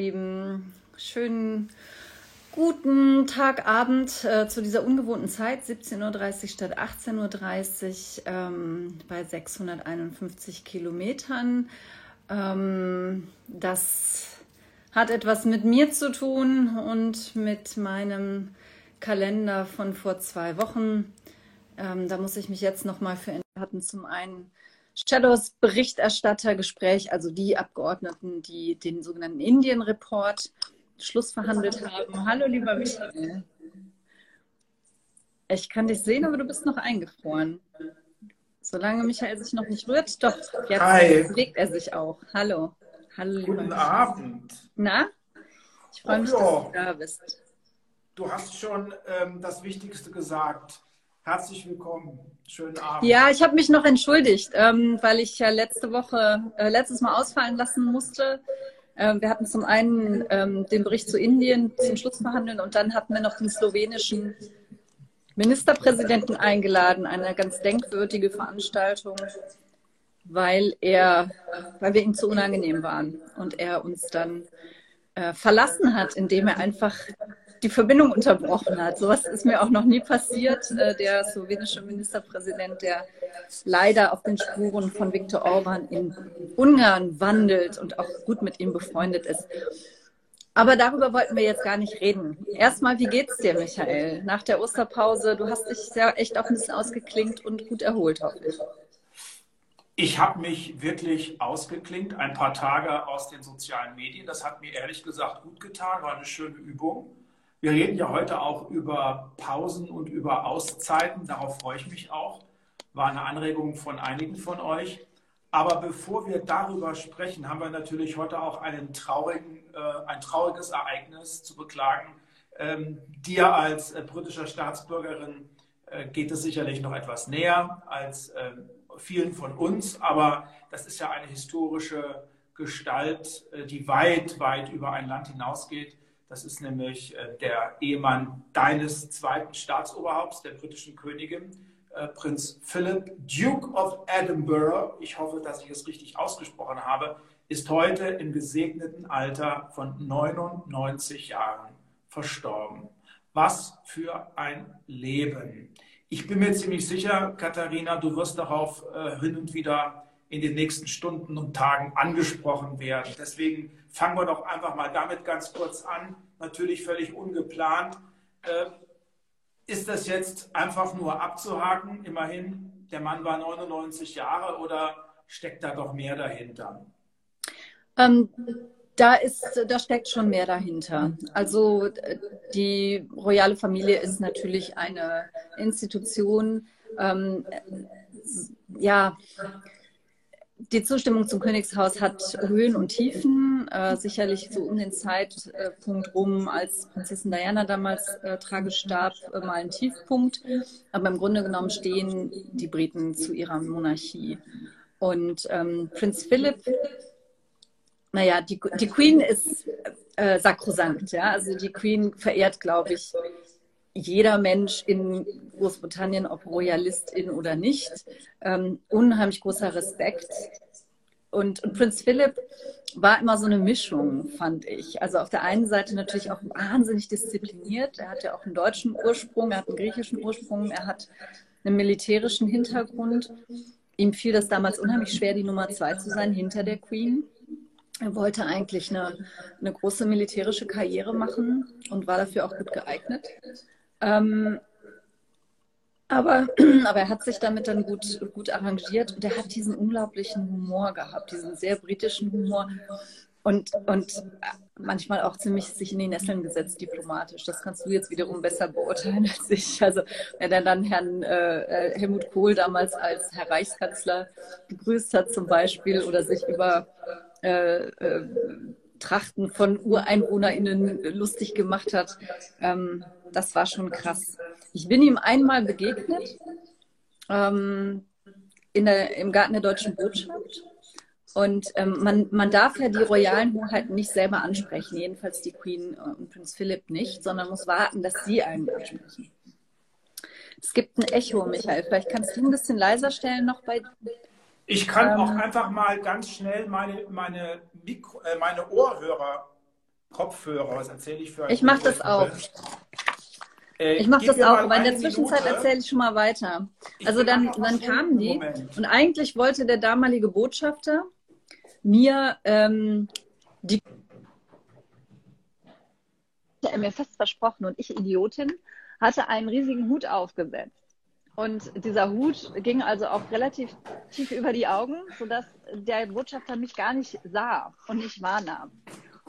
Lieben, schönen guten Tag, Abend äh, zu dieser ungewohnten Zeit, 17.30 Uhr statt 18.30 Uhr ähm, bei 651 Kilometern. Ähm, das hat etwas mit mir zu tun und mit meinem Kalender von vor zwei Wochen. Ähm, da muss ich mich jetzt nochmal für hatten zum einen Shadows Berichterstattergespräch, also die Abgeordneten, die den sogenannten Indien Report schlussverhandelt haben. Hallo, lieber Michael. Ich kann dich sehen, aber du bist noch eingefroren. Solange Michael sich noch nicht rührt, doch, jetzt Hi. bewegt er sich auch. Hallo. Hallo, Guten lieber Abend. Na? Ich freue mich, dass du da bist. Du hast schon ähm, das Wichtigste gesagt. Herzlich willkommen. Schönen Abend. Ja, ich habe mich noch entschuldigt, ähm, weil ich ja letzte Woche, äh, letztes Mal ausfallen lassen musste. Ähm, wir hatten zum einen ähm, den Bericht zu Indien zum Schluss verhandeln und dann hatten wir noch den slowenischen Ministerpräsidenten eingeladen, eine ganz denkwürdige Veranstaltung, weil er, weil wir ihm zu unangenehm waren und er uns dann äh, verlassen hat, indem er einfach die Verbindung unterbrochen hat. Sowas ist mir auch noch nie passiert. Äh, der slowenische Ministerpräsident, der leider auf den Spuren von Viktor Orban in Ungarn wandelt und auch gut mit ihm befreundet ist. Aber darüber wollten wir jetzt gar nicht reden. Erstmal, wie geht's dir, Michael? Nach der Osterpause, du hast dich sehr echt auch ein bisschen ausgeklingt und gut erholt, hoffe ich. Ich habe mich wirklich ausgeklinkt, ein paar Tage aus den sozialen Medien. Das hat mir ehrlich gesagt gut getan, war eine schöne Übung. Wir reden ja heute auch über Pausen und über Auszeiten. Darauf freue ich mich auch. War eine Anregung von einigen von euch. Aber bevor wir darüber sprechen, haben wir natürlich heute auch einen traurigen, äh, ein trauriges Ereignis zu beklagen. Ähm, dir als äh, britischer Staatsbürgerin äh, geht es sicherlich noch etwas näher als äh, vielen von uns. Aber das ist ja eine historische Gestalt, äh, die weit, weit über ein Land hinausgeht. Das ist nämlich äh, der Ehemann deines zweiten Staatsoberhaupts, der britischen Königin, äh, Prinz Philip, Duke of Edinburgh. Ich hoffe, dass ich es richtig ausgesprochen habe, ist heute im gesegneten Alter von 99 Jahren verstorben. Was für ein Leben. Ich bin mir ziemlich sicher, Katharina, du wirst darauf äh, hin und wieder in den nächsten Stunden und Tagen angesprochen werden. Deswegen fangen wir doch einfach mal damit ganz kurz an. Natürlich völlig ungeplant. Äh, ist das jetzt einfach nur abzuhaken? Immerhin, der Mann war 99 Jahre oder steckt da doch mehr dahinter? Ähm, da, ist, da steckt schon mehr dahinter. Also die royale Familie ist natürlich eine Institution, ähm, ja, die Zustimmung zum Königshaus hat Höhen und Tiefen. Äh, sicherlich so um den Zeitpunkt rum, als Prinzessin Diana damals äh, tragisch starb, äh, mal ein Tiefpunkt. Aber im Grunde genommen stehen die Briten zu ihrer Monarchie. Und ähm, Prinz Philip, naja, die, die Queen ist äh, sakrosankt. Ja? Also die Queen verehrt, glaube ich, jeder Mensch in Großbritannien, ob Royalistin oder nicht, ähm, unheimlich großer Respekt. Und, und Prinz Philip war immer so eine Mischung, fand ich. Also auf der einen Seite natürlich auch wahnsinnig diszipliniert. Er hat ja auch einen deutschen Ursprung, er hat einen griechischen Ursprung, er hat einen militärischen Hintergrund. Ihm fiel das damals unheimlich schwer, die Nummer zwei zu sein hinter der Queen. Er wollte eigentlich eine, eine große militärische Karriere machen und war dafür auch gut geeignet. Ähm, aber, aber er hat sich damit dann gut, gut arrangiert und er hat diesen unglaublichen Humor gehabt, diesen sehr britischen Humor und, und manchmal auch ziemlich sich in die Nesseln gesetzt diplomatisch. Das kannst du jetzt wiederum besser beurteilen als ich. Also wenn er dann Herrn äh, Helmut Kohl damals als Herr Reichskanzler begrüßt hat zum Beispiel oder sich über äh, äh, Trachten von UreinwohnerInnen lustig gemacht hat. Ähm, das war schon krass. Ich bin ihm einmal begegnet ähm, in der, im Garten der Deutschen Botschaft. Und ähm, man, man darf ja die royalen Hoheiten nicht selber ansprechen, jedenfalls die Queen und Prinz Philipp nicht, sondern muss warten, dass sie einen ansprechen. Es gibt ein Echo, Michael. Vielleicht kannst du ein bisschen leiser stellen noch bei. Ich kann ähm, auch einfach mal ganz schnell meine, meine, Mikro, äh, meine Ohrhörer Kopfhörer. Das erzähle ich für Ich mache das auch. Äh, ich mache das auch, aber in der Zwischenzeit erzähle ich schon mal weiter. Also dann, dann kamen die Moment. und eigentlich wollte der damalige Botschafter mir ähm, die er mir fest versprochen und ich Idiotin hatte einen riesigen Hut aufgesetzt. Und dieser Hut ging also auch relativ tief über die Augen, sodass der Botschafter mich gar nicht sah und nicht wahrnahm.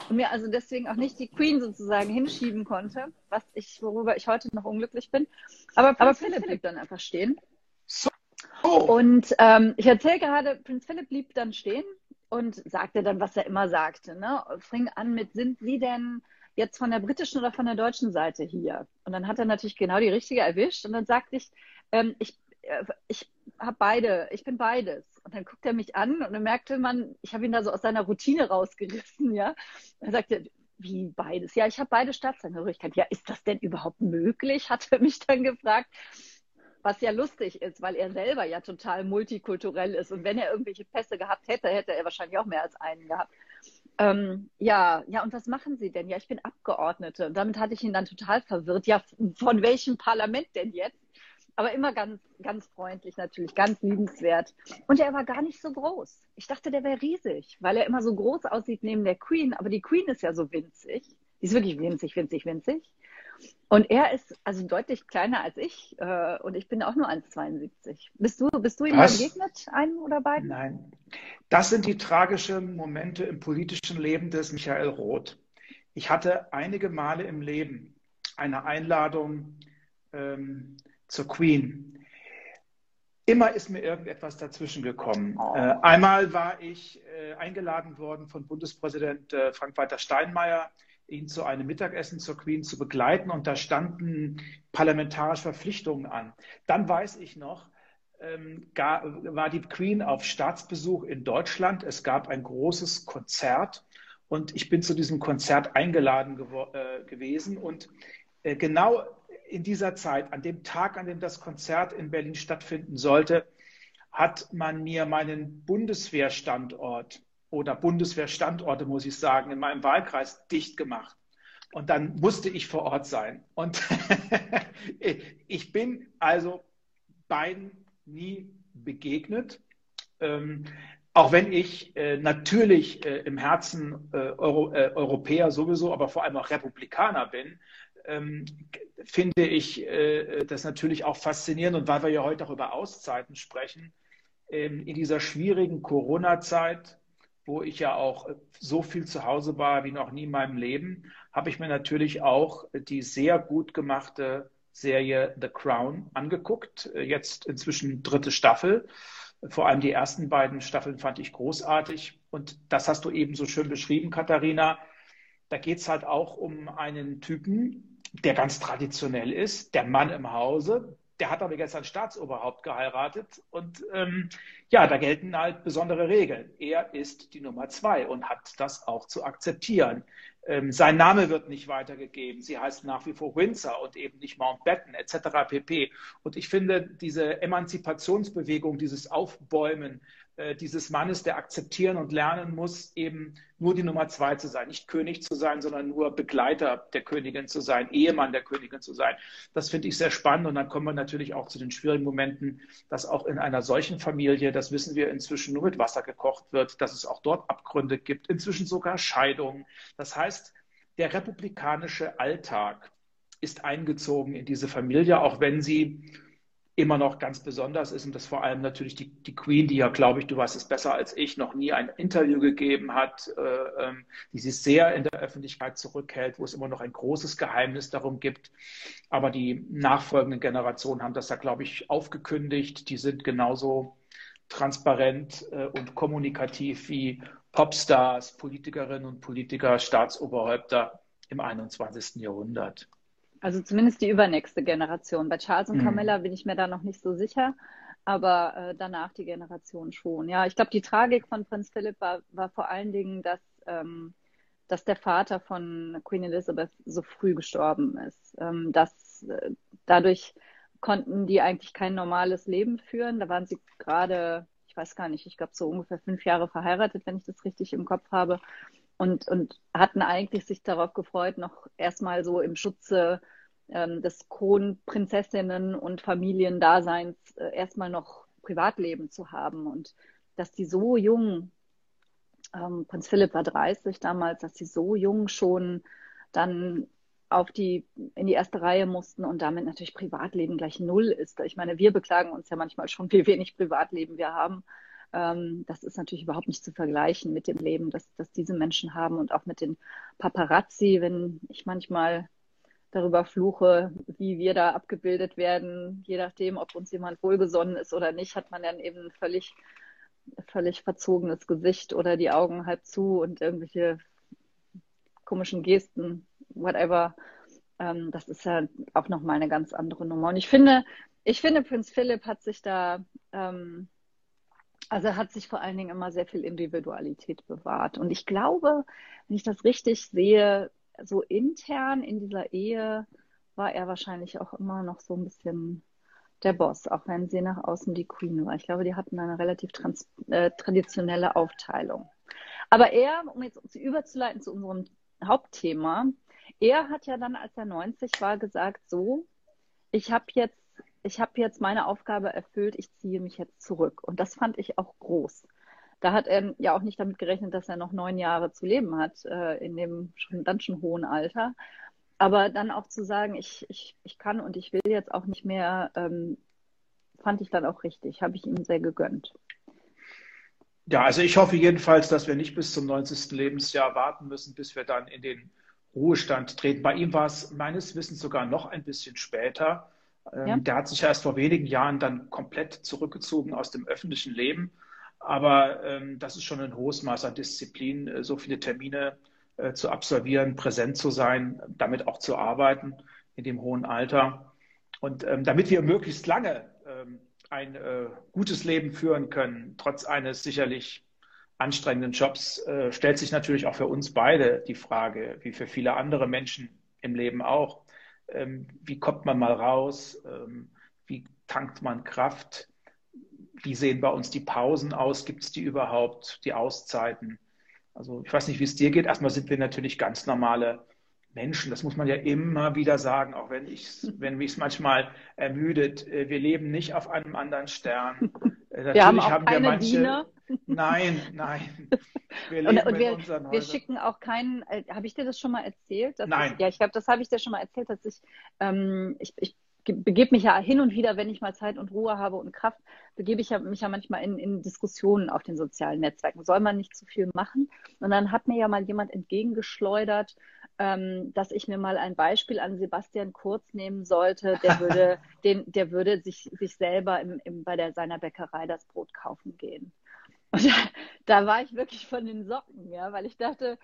Und mir also deswegen auch nicht die Queen sozusagen hinschieben konnte, was ich, worüber ich heute noch unglücklich bin. Aber Prinz, Aber Philipp blieb dann einfach stehen. So. Und ähm, ich erzähle gerade, Prinz Philipp blieb dann stehen und sagte dann, was er immer sagte. Ne? Fing an mit, sind Sie denn jetzt von der britischen oder von der deutschen Seite hier? Und dann hat er natürlich genau die richtige erwischt. Und dann sagte ich, ähm, ich, ich habe beide, ich bin beides. Und dann guckt er mich an und dann merkte man, ich habe ihn da so aus seiner Routine rausgerissen, ja. Er sagte, wie beides? Ja, ich habe beide Staatsangehörigkeit. Ja, ist das denn überhaupt möglich? Hat er mich dann gefragt. Was ja lustig ist, weil er selber ja total multikulturell ist. Und wenn er irgendwelche Pässe gehabt hätte, hätte er wahrscheinlich auch mehr als einen gehabt. Ähm, ja, ja, und was machen Sie denn? Ja, ich bin Abgeordnete. Und damit hatte ich ihn dann total verwirrt. Ja, von welchem Parlament denn jetzt? Aber immer ganz, ganz freundlich natürlich, ganz liebenswert. Und er war gar nicht so groß. Ich dachte, der wäre riesig, weil er immer so groß aussieht neben der Queen. Aber die Queen ist ja so winzig. Die ist wirklich winzig, winzig, winzig. Und er ist also deutlich kleiner als ich äh, und ich bin auch nur 1,72. Bist du, bist du ihm das, begegnet, einem oder beiden? Nein. Das sind die tragischen Momente im politischen Leben des Michael Roth. Ich hatte einige Male im Leben eine Einladung ähm, zur Queen. Immer ist mir irgendetwas dazwischen gekommen. Oh. Einmal war ich äh, eingeladen worden von Bundespräsident äh, Frank-Walter Steinmeier, ihn zu einem Mittagessen zur Queen zu begleiten. Und da standen parlamentarische Verpflichtungen an. Dann weiß ich noch, ähm, war die Queen auf Staatsbesuch in Deutschland. Es gab ein großes Konzert und ich bin zu diesem Konzert eingeladen gewesen. Und genau in dieser Zeit, an dem Tag, an dem das Konzert in Berlin stattfinden sollte, hat man mir meinen Bundeswehrstandort oder Bundeswehrstandorte, muss ich sagen, in meinem Wahlkreis dicht gemacht. Und dann musste ich vor Ort sein. Und ich bin also beiden nie begegnet. Ähm, auch wenn ich äh, natürlich äh, im Herzen äh, Euro, äh, Europäer sowieso, aber vor allem auch Republikaner bin, ähm, finde ich äh, das natürlich auch faszinierend. Und weil wir ja heute auch über Auszeiten sprechen, ähm, in dieser schwierigen Corona-Zeit, wo ich ja auch so viel zu Hause war wie noch nie in meinem Leben, habe ich mir natürlich auch die sehr gut gemachte Serie The Crown angeguckt. Jetzt inzwischen dritte Staffel. Vor allem die ersten beiden Staffeln fand ich großartig. Und das hast du eben so schön beschrieben, Katharina. Da geht es halt auch um einen Typen, der ganz traditionell ist, der Mann im Hause, der hat aber jetzt ein Staatsoberhaupt geheiratet und ähm, ja, da gelten halt besondere Regeln. Er ist die Nummer zwei und hat das auch zu akzeptieren. Ähm, sein Name wird nicht weitergegeben. Sie heißt nach wie vor Windsor und eben nicht Mountbatten etc. pp. Und ich finde diese Emanzipationsbewegung, dieses Aufbäumen äh, dieses Mannes, der akzeptieren und lernen muss, eben nur die Nummer zwei zu sein, nicht König zu sein, sondern nur Begleiter der Königin zu sein, Ehemann der Königin zu sein. Das finde ich sehr spannend und dann kommen wir natürlich auch zu den schwierigen Momenten, dass auch in einer solchen Familie, das wissen wir inzwischen nur mit Wasser gekocht wird, dass es auch dort Abgründe gibt, inzwischen sogar Scheidungen. Das heißt, der republikanische Alltag ist eingezogen in diese Familie, auch wenn sie immer noch ganz besonders ist und das vor allem natürlich die, die Queen, die ja, glaube ich, du weißt es besser als ich, noch nie ein Interview gegeben hat, äh, ähm, die sich sehr in der Öffentlichkeit zurückhält, wo es immer noch ein großes Geheimnis darum gibt. Aber die nachfolgenden Generationen haben das ja, glaube ich, aufgekündigt. Die sind genauso transparent äh, und kommunikativ wie Popstars, Politikerinnen und Politiker, Staatsoberhäupter im 21. Jahrhundert. Also zumindest die übernächste Generation. Bei Charles und mhm. Camilla bin ich mir da noch nicht so sicher, aber äh, danach die Generation schon. Ja, ich glaube, die Tragik von Prinz Philipp war, war vor allen Dingen, dass, ähm, dass der Vater von Queen Elizabeth so früh gestorben ist. Ähm, dass äh, dadurch konnten die eigentlich kein normales Leben führen. Da waren sie gerade, ich weiß gar nicht, ich glaube so ungefähr fünf Jahre verheiratet, wenn ich das richtig im Kopf habe. und, und hatten eigentlich sich darauf gefreut, noch erstmal so im Schutze ähm, des Kronprinzessinnen und Familiendaseins äh, erstmal noch Privatleben zu haben. Und dass die so jung, ähm, Prinz Philipp war 30 damals, dass sie so jung schon dann auf die, in die erste Reihe mussten und damit natürlich Privatleben gleich null ist. Ich meine, wir beklagen uns ja manchmal schon, wie wenig Privatleben wir haben. Ähm, das ist natürlich überhaupt nicht zu vergleichen mit dem Leben, das, das diese Menschen haben und auch mit den Paparazzi, wenn ich manchmal darüber fluche, wie wir da abgebildet werden, je nachdem, ob uns jemand wohlgesonnen ist oder nicht, hat man dann eben völlig, völlig verzogenes Gesicht oder die Augen halb zu und irgendwelche komischen Gesten, whatever. Ähm, das ist ja auch nochmal eine ganz andere Nummer. Und ich finde, ich finde, Prinz Philipp hat sich da, ähm, also er hat sich vor allen Dingen immer sehr viel Individualität bewahrt. Und ich glaube, wenn ich das richtig sehe, so intern in dieser Ehe war er wahrscheinlich auch immer noch so ein bisschen der Boss, auch wenn sie nach außen die Queen war. Ich glaube, die hatten eine relativ trans äh, traditionelle Aufteilung. Aber er, um jetzt überzuleiten zu unserem Hauptthema, er hat ja dann, als er 90 war, gesagt, so, ich habe jetzt, ich habe jetzt meine Aufgabe erfüllt, ich ziehe mich jetzt zurück. Und das fand ich auch groß. Da hat er ja auch nicht damit gerechnet, dass er noch neun Jahre zu leben hat, äh, in dem schon, dann schon hohen Alter. Aber dann auch zu sagen, ich, ich, ich kann und ich will jetzt auch nicht mehr, ähm, fand ich dann auch richtig, habe ich ihm sehr gegönnt. Ja, also ich hoffe jedenfalls, dass wir nicht bis zum 90. Lebensjahr warten müssen, bis wir dann in den Ruhestand treten. Bei ihm war es meines Wissens sogar noch ein bisschen später. Ähm, ja. Der hat sich erst vor wenigen Jahren dann komplett zurückgezogen aus dem öffentlichen Leben aber ähm, das ist schon ein hohes Maß an Disziplin, äh, so viele Termine äh, zu absolvieren, präsent zu sein, damit auch zu arbeiten in dem hohen Alter. Und ähm, damit wir möglichst lange ähm, ein äh, gutes Leben führen können, trotz eines sicherlich anstrengenden Jobs, äh, stellt sich natürlich auch für uns beide die Frage, wie für viele andere Menschen im Leben auch, ähm, wie kommt man mal raus, ähm, wie tankt man Kraft, wie sehen bei uns die Pausen aus? Gibt es die überhaupt, die Auszeiten? Also ich weiß nicht, wie es dir geht. Erstmal sind wir natürlich ganz normale Menschen. Das muss man ja immer wieder sagen, auch wenn ich wenn mich es manchmal ermüdet. Äh, wir leben nicht auf einem anderen Stern. Äh, natürlich wir haben, auch haben keine wir manche. Diener. Nein, nein. Wir und, und wir, wir schicken auch keinen. Äh, habe ich dir das schon mal erzählt? nein. Ich, ja, ich glaube, das habe ich dir schon mal erzählt, dass ich, ähm, ich, ich begebe mich ja hin und wieder, wenn ich mal Zeit und Ruhe habe und Kraft, begebe ich ja, mich ja manchmal in, in Diskussionen auf den sozialen Netzwerken. Soll man nicht zu viel machen? Und dann hat mir ja mal jemand entgegengeschleudert, ähm, dass ich mir mal ein Beispiel an Sebastian Kurz nehmen sollte. Der würde, den, der würde sich, sich selber im, im, bei der, seiner Bäckerei das Brot kaufen gehen. Und da, da war ich wirklich von den Socken, ja, weil ich dachte,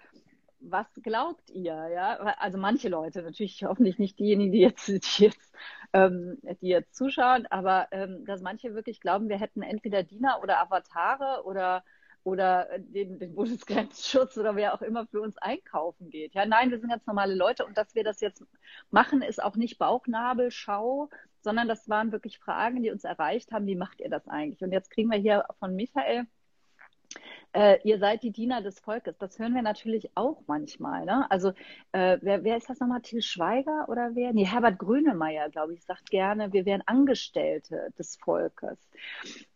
was glaubt ihr? Ja, also manche Leute, natürlich hoffentlich nicht diejenigen, die jetzt, die jetzt, ähm, die jetzt zuschauen, aber ähm, dass manche wirklich glauben, wir hätten entweder Diener oder Avatare oder oder den, den Bundesgrenzschutz oder wer auch immer für uns einkaufen geht. Ja, nein, wir sind ganz normale Leute und dass wir das jetzt machen, ist auch nicht Bauchnabelschau, sondern das waren wirklich Fragen, die uns erreicht haben. Wie macht ihr das eigentlich? Und jetzt kriegen wir hier von Michael äh, ihr seid die Diener des Volkes. Das hören wir natürlich auch manchmal. Ne? Also äh, wer, wer ist das nochmal? Till Schweiger oder wer? Nee, Herbert Grönemeyer, glaube ich, sagt gerne, wir wären Angestellte des Volkes.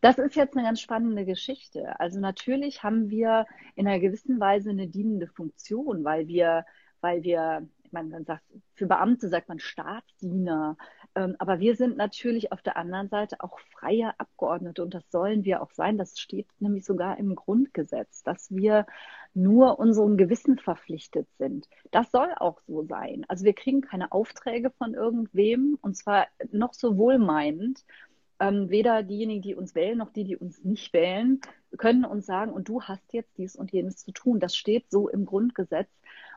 Das ist jetzt eine ganz spannende Geschichte. Also natürlich haben wir in einer gewissen Weise eine dienende Funktion, weil wir, weil wir, ich meine, man sagt, für Beamte sagt man Staatsdiener. Ähm, aber wir sind natürlich auf der anderen Seite auch freie Abgeordnete und das sollen wir auch sein. Das steht nämlich sogar im Grundgesetz, dass wir nur unserem Gewissen verpflichtet sind. Das soll auch so sein. Also wir kriegen keine Aufträge von irgendwem und zwar noch so wohlmeinend. Ähm, weder diejenigen, die uns wählen, noch die, die uns nicht wählen, können uns sagen, und du hast jetzt dies und jenes zu tun. Das steht so im Grundgesetz,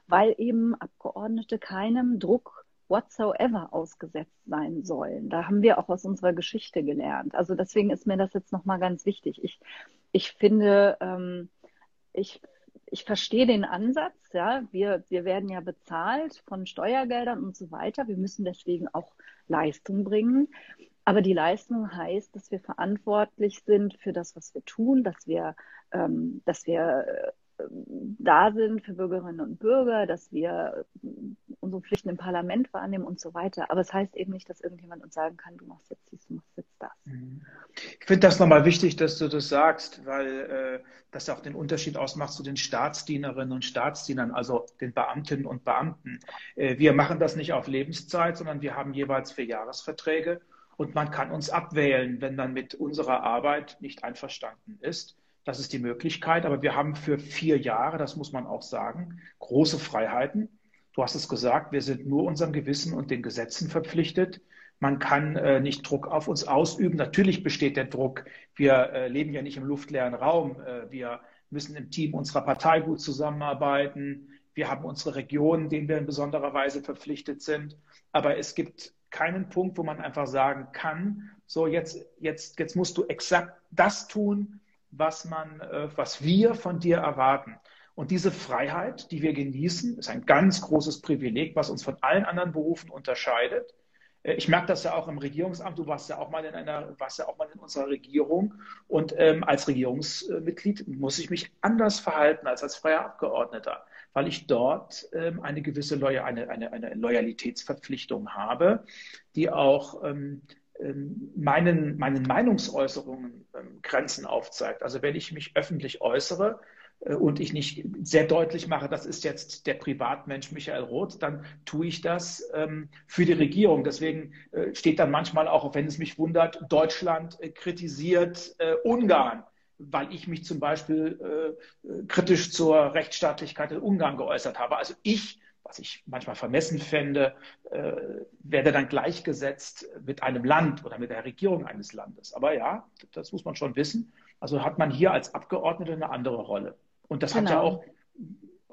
weil eben Abgeordnete keinem Druck whatsoever ausgesetzt sein sollen. Da haben wir auch aus unserer Geschichte gelernt. Also deswegen ist mir das jetzt nochmal ganz wichtig. Ich, ich finde, ähm, ich, ich verstehe den Ansatz, ja. Wir, wir werden ja bezahlt von Steuergeldern und so weiter. Wir müssen deswegen auch Leistung bringen. Aber die Leistung heißt, dass wir verantwortlich sind für das, was wir tun, dass wir, ähm, dass wir da sind für Bürgerinnen und Bürger, dass wir unsere Pflichten im Parlament wahrnehmen und so weiter. Aber es das heißt eben nicht, dass irgendjemand uns sagen kann, du machst jetzt dies, du machst jetzt das. Mhm. Ich finde das nochmal wichtig, dass du das sagst, weil äh, das auch den Unterschied ausmacht zu den Staatsdienerinnen und Staatsdienern, also den Beamtinnen und Beamten. Äh, wir machen das nicht auf Lebenszeit, sondern wir haben jeweils vier Jahresverträge und man kann uns abwählen, wenn man mit unserer Arbeit nicht einverstanden ist. Das ist die Möglichkeit, aber wir haben für vier Jahre, das muss man auch sagen, große Freiheiten. Du hast es gesagt, wir sind nur unserem Gewissen und den Gesetzen verpflichtet. Man kann äh, nicht Druck auf uns ausüben. Natürlich besteht der Druck. Wir äh, leben ja nicht im luftleeren Raum. Äh, wir müssen im Team unserer Partei gut zusammenarbeiten. Wir haben unsere Regionen, denen wir in besonderer Weise verpflichtet sind. Aber es gibt keinen Punkt, wo man einfach sagen kann, so jetzt, jetzt, jetzt musst du exakt das tun, was man, äh, was wir von dir erwarten. Und diese Freiheit, die wir genießen, ist ein ganz großes Privileg, was uns von allen anderen Berufen unterscheidet. Äh, ich merke das ja auch im Regierungsamt. Du warst ja auch mal in einer, warst ja auch mal in unserer Regierung. Und ähm, als Regierungsmitglied muss ich mich anders verhalten als als freier Abgeordneter, weil ich dort ähm, eine gewisse Loya eine, eine, eine Loyalitätsverpflichtung habe, die auch ähm meinen, meinen Meinungsäußerungen ähm, Grenzen aufzeigt. Also wenn ich mich öffentlich äußere, äh, und ich nicht sehr deutlich mache, das ist jetzt der Privatmensch Michael Roth, dann tue ich das ähm, für die Regierung. Deswegen äh, steht dann manchmal auch, wenn es mich wundert, Deutschland äh, kritisiert Ungarn, weil ich mich zum Beispiel kritisch zur Rechtsstaatlichkeit in Ungarn geäußert habe. Also ich was ich manchmal vermessen fände, äh, werde dann gleichgesetzt mit einem Land oder mit der Regierung eines Landes. Aber ja, das muss man schon wissen. Also hat man hier als Abgeordneter eine andere Rolle. Und das genau. hat ja genau. auch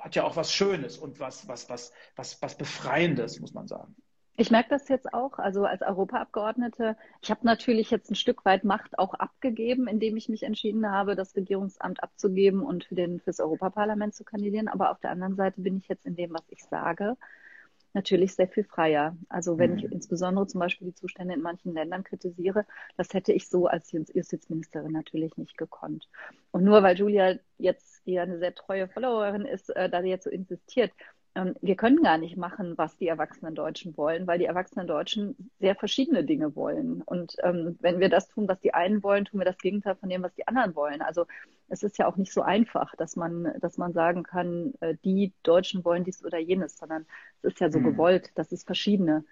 hat ja auch was Schönes und was, was, was, was, was Befreiendes, muss man sagen. Ich merke das jetzt auch, also als Europaabgeordnete. Ich habe natürlich jetzt ein Stück weit Macht auch abgegeben, indem ich mich entschieden habe, das Regierungsamt abzugeben und für den, fürs Europaparlament zu kandidieren. Aber auf der anderen Seite bin ich jetzt in dem, was ich sage, natürlich sehr viel freier. Also wenn mhm. ich insbesondere zum Beispiel die Zustände in manchen Ländern kritisiere, das hätte ich so als Justizministerin natürlich nicht gekonnt. Und nur weil Julia jetzt, die ja eine sehr treue Followerin ist, äh, da sie jetzt so insistiert, wir können gar nicht machen, was die erwachsenen Deutschen wollen, weil die erwachsenen Deutschen sehr verschiedene Dinge wollen. Und ähm, wenn wir das tun, was die einen wollen, tun wir das Gegenteil von dem, was die anderen wollen. Also es ist ja auch nicht so einfach, dass man, dass man sagen kann, äh, die Deutschen wollen dies oder jenes, sondern es ist ja so mhm. gewollt, dass es verschiedene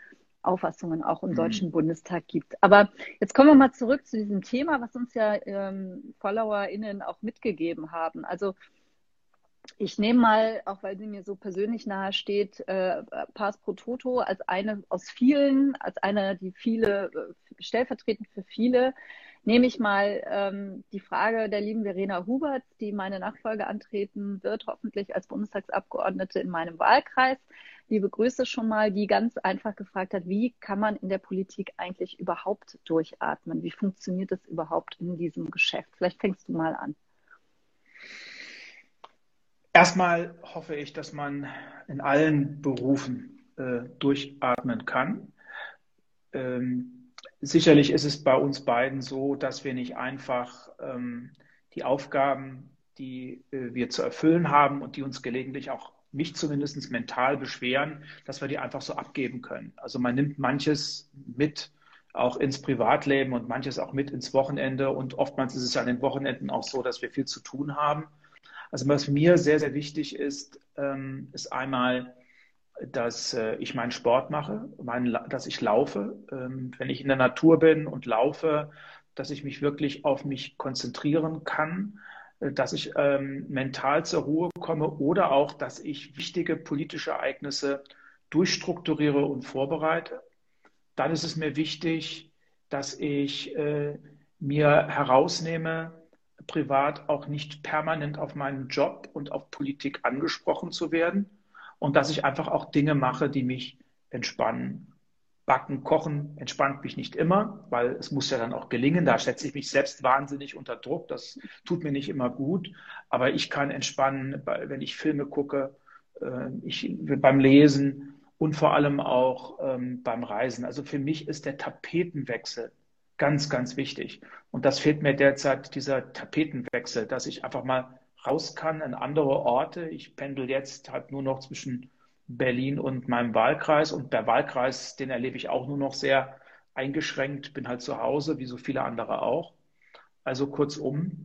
Auffassungen auch im mhm. Deutschen Bundestag gibt. Aber jetzt kommen wir mal zurück zu diesem Thema, was uns ja ähm, FollowerInnen auch mitgegeben haben. Also ich nehme mal, auch weil sie mir so persönlich nahe steht, äh, Pars pro Toto als eine aus vielen, als eine, die viele, äh, stellvertretend für viele, nehme ich mal ähm, die Frage der lieben Verena Hubert, die meine Nachfolge antreten wird, hoffentlich als Bundestagsabgeordnete in meinem Wahlkreis. Liebe Grüße schon mal, die ganz einfach gefragt hat, wie kann man in der Politik eigentlich überhaupt durchatmen? Wie funktioniert das überhaupt in diesem Geschäft? Vielleicht fängst du mal an. Erstmal hoffe ich, dass man in allen Berufen äh, durchatmen kann. Ähm, sicherlich ist es bei uns beiden so, dass wir nicht einfach ähm, die Aufgaben, die äh, wir zu erfüllen haben und die uns gelegentlich auch mich zumindest mental beschweren, dass wir die einfach so abgeben können. Also man nimmt manches mit auch ins Privatleben und manches auch mit ins Wochenende und oftmals ist es an den Wochenenden auch so, dass wir viel zu tun haben. Also was mir sehr, sehr wichtig ist, ähm, ist einmal, dass äh, ich meinen Sport mache, mein, dass ich laufe. Ähm, wenn ich in der Natur bin und laufe, dass ich mich wirklich auf mich konzentrieren kann, äh, dass ich ähm, mental zur Ruhe komme oder auch, dass ich wichtige politische Ereignisse durchstrukturiere und vorbereite. Dann ist es mir wichtig, dass ich äh, mir herausnehme, privat auch nicht permanent auf meinen Job und auf Politik angesprochen zu werden und dass ich einfach auch Dinge mache, die mich entspannen. Backen, Kochen entspannt mich nicht immer, weil es muss ja dann auch gelingen. Da setze ich mich selbst wahnsinnig unter Druck. Das tut mir nicht immer gut. Aber ich kann entspannen, wenn ich Filme gucke, äh, ich, beim Lesen und vor allem auch ähm, beim Reisen. Also für mich ist der Tapetenwechsel Ganz, ganz wichtig. Und das fehlt mir derzeit, dieser Tapetenwechsel, dass ich einfach mal raus kann in andere Orte. Ich pendel jetzt halt nur noch zwischen Berlin und meinem Wahlkreis und der Wahlkreis, den erlebe ich auch nur noch sehr eingeschränkt, bin halt zu Hause, wie so viele andere auch. Also kurzum,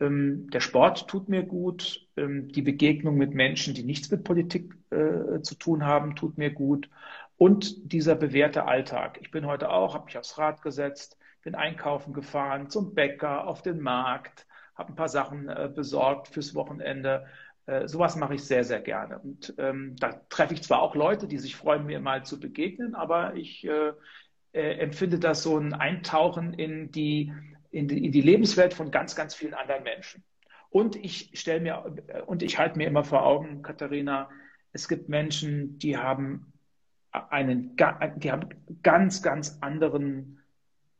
ähm, der Sport tut mir gut, ähm, die Begegnung mit Menschen, die nichts mit Politik äh, zu tun haben, tut mir gut und dieser bewährte Alltag. Ich bin heute auch, habe mich aufs Rad gesetzt, bin einkaufen gefahren, zum Bäcker, auf den Markt, habe ein paar Sachen äh, besorgt fürs Wochenende. Äh, sowas mache ich sehr, sehr gerne. Und ähm, da treffe ich zwar auch Leute, die sich freuen, mir mal zu begegnen, aber ich äh, äh, empfinde das so ein Eintauchen in die, in die, in die Lebenswelt von ganz, ganz vielen anderen Menschen. Und ich stelle mir und ich halte mir immer vor Augen, Katharina, es gibt Menschen, die haben einen, die haben ganz, ganz anderen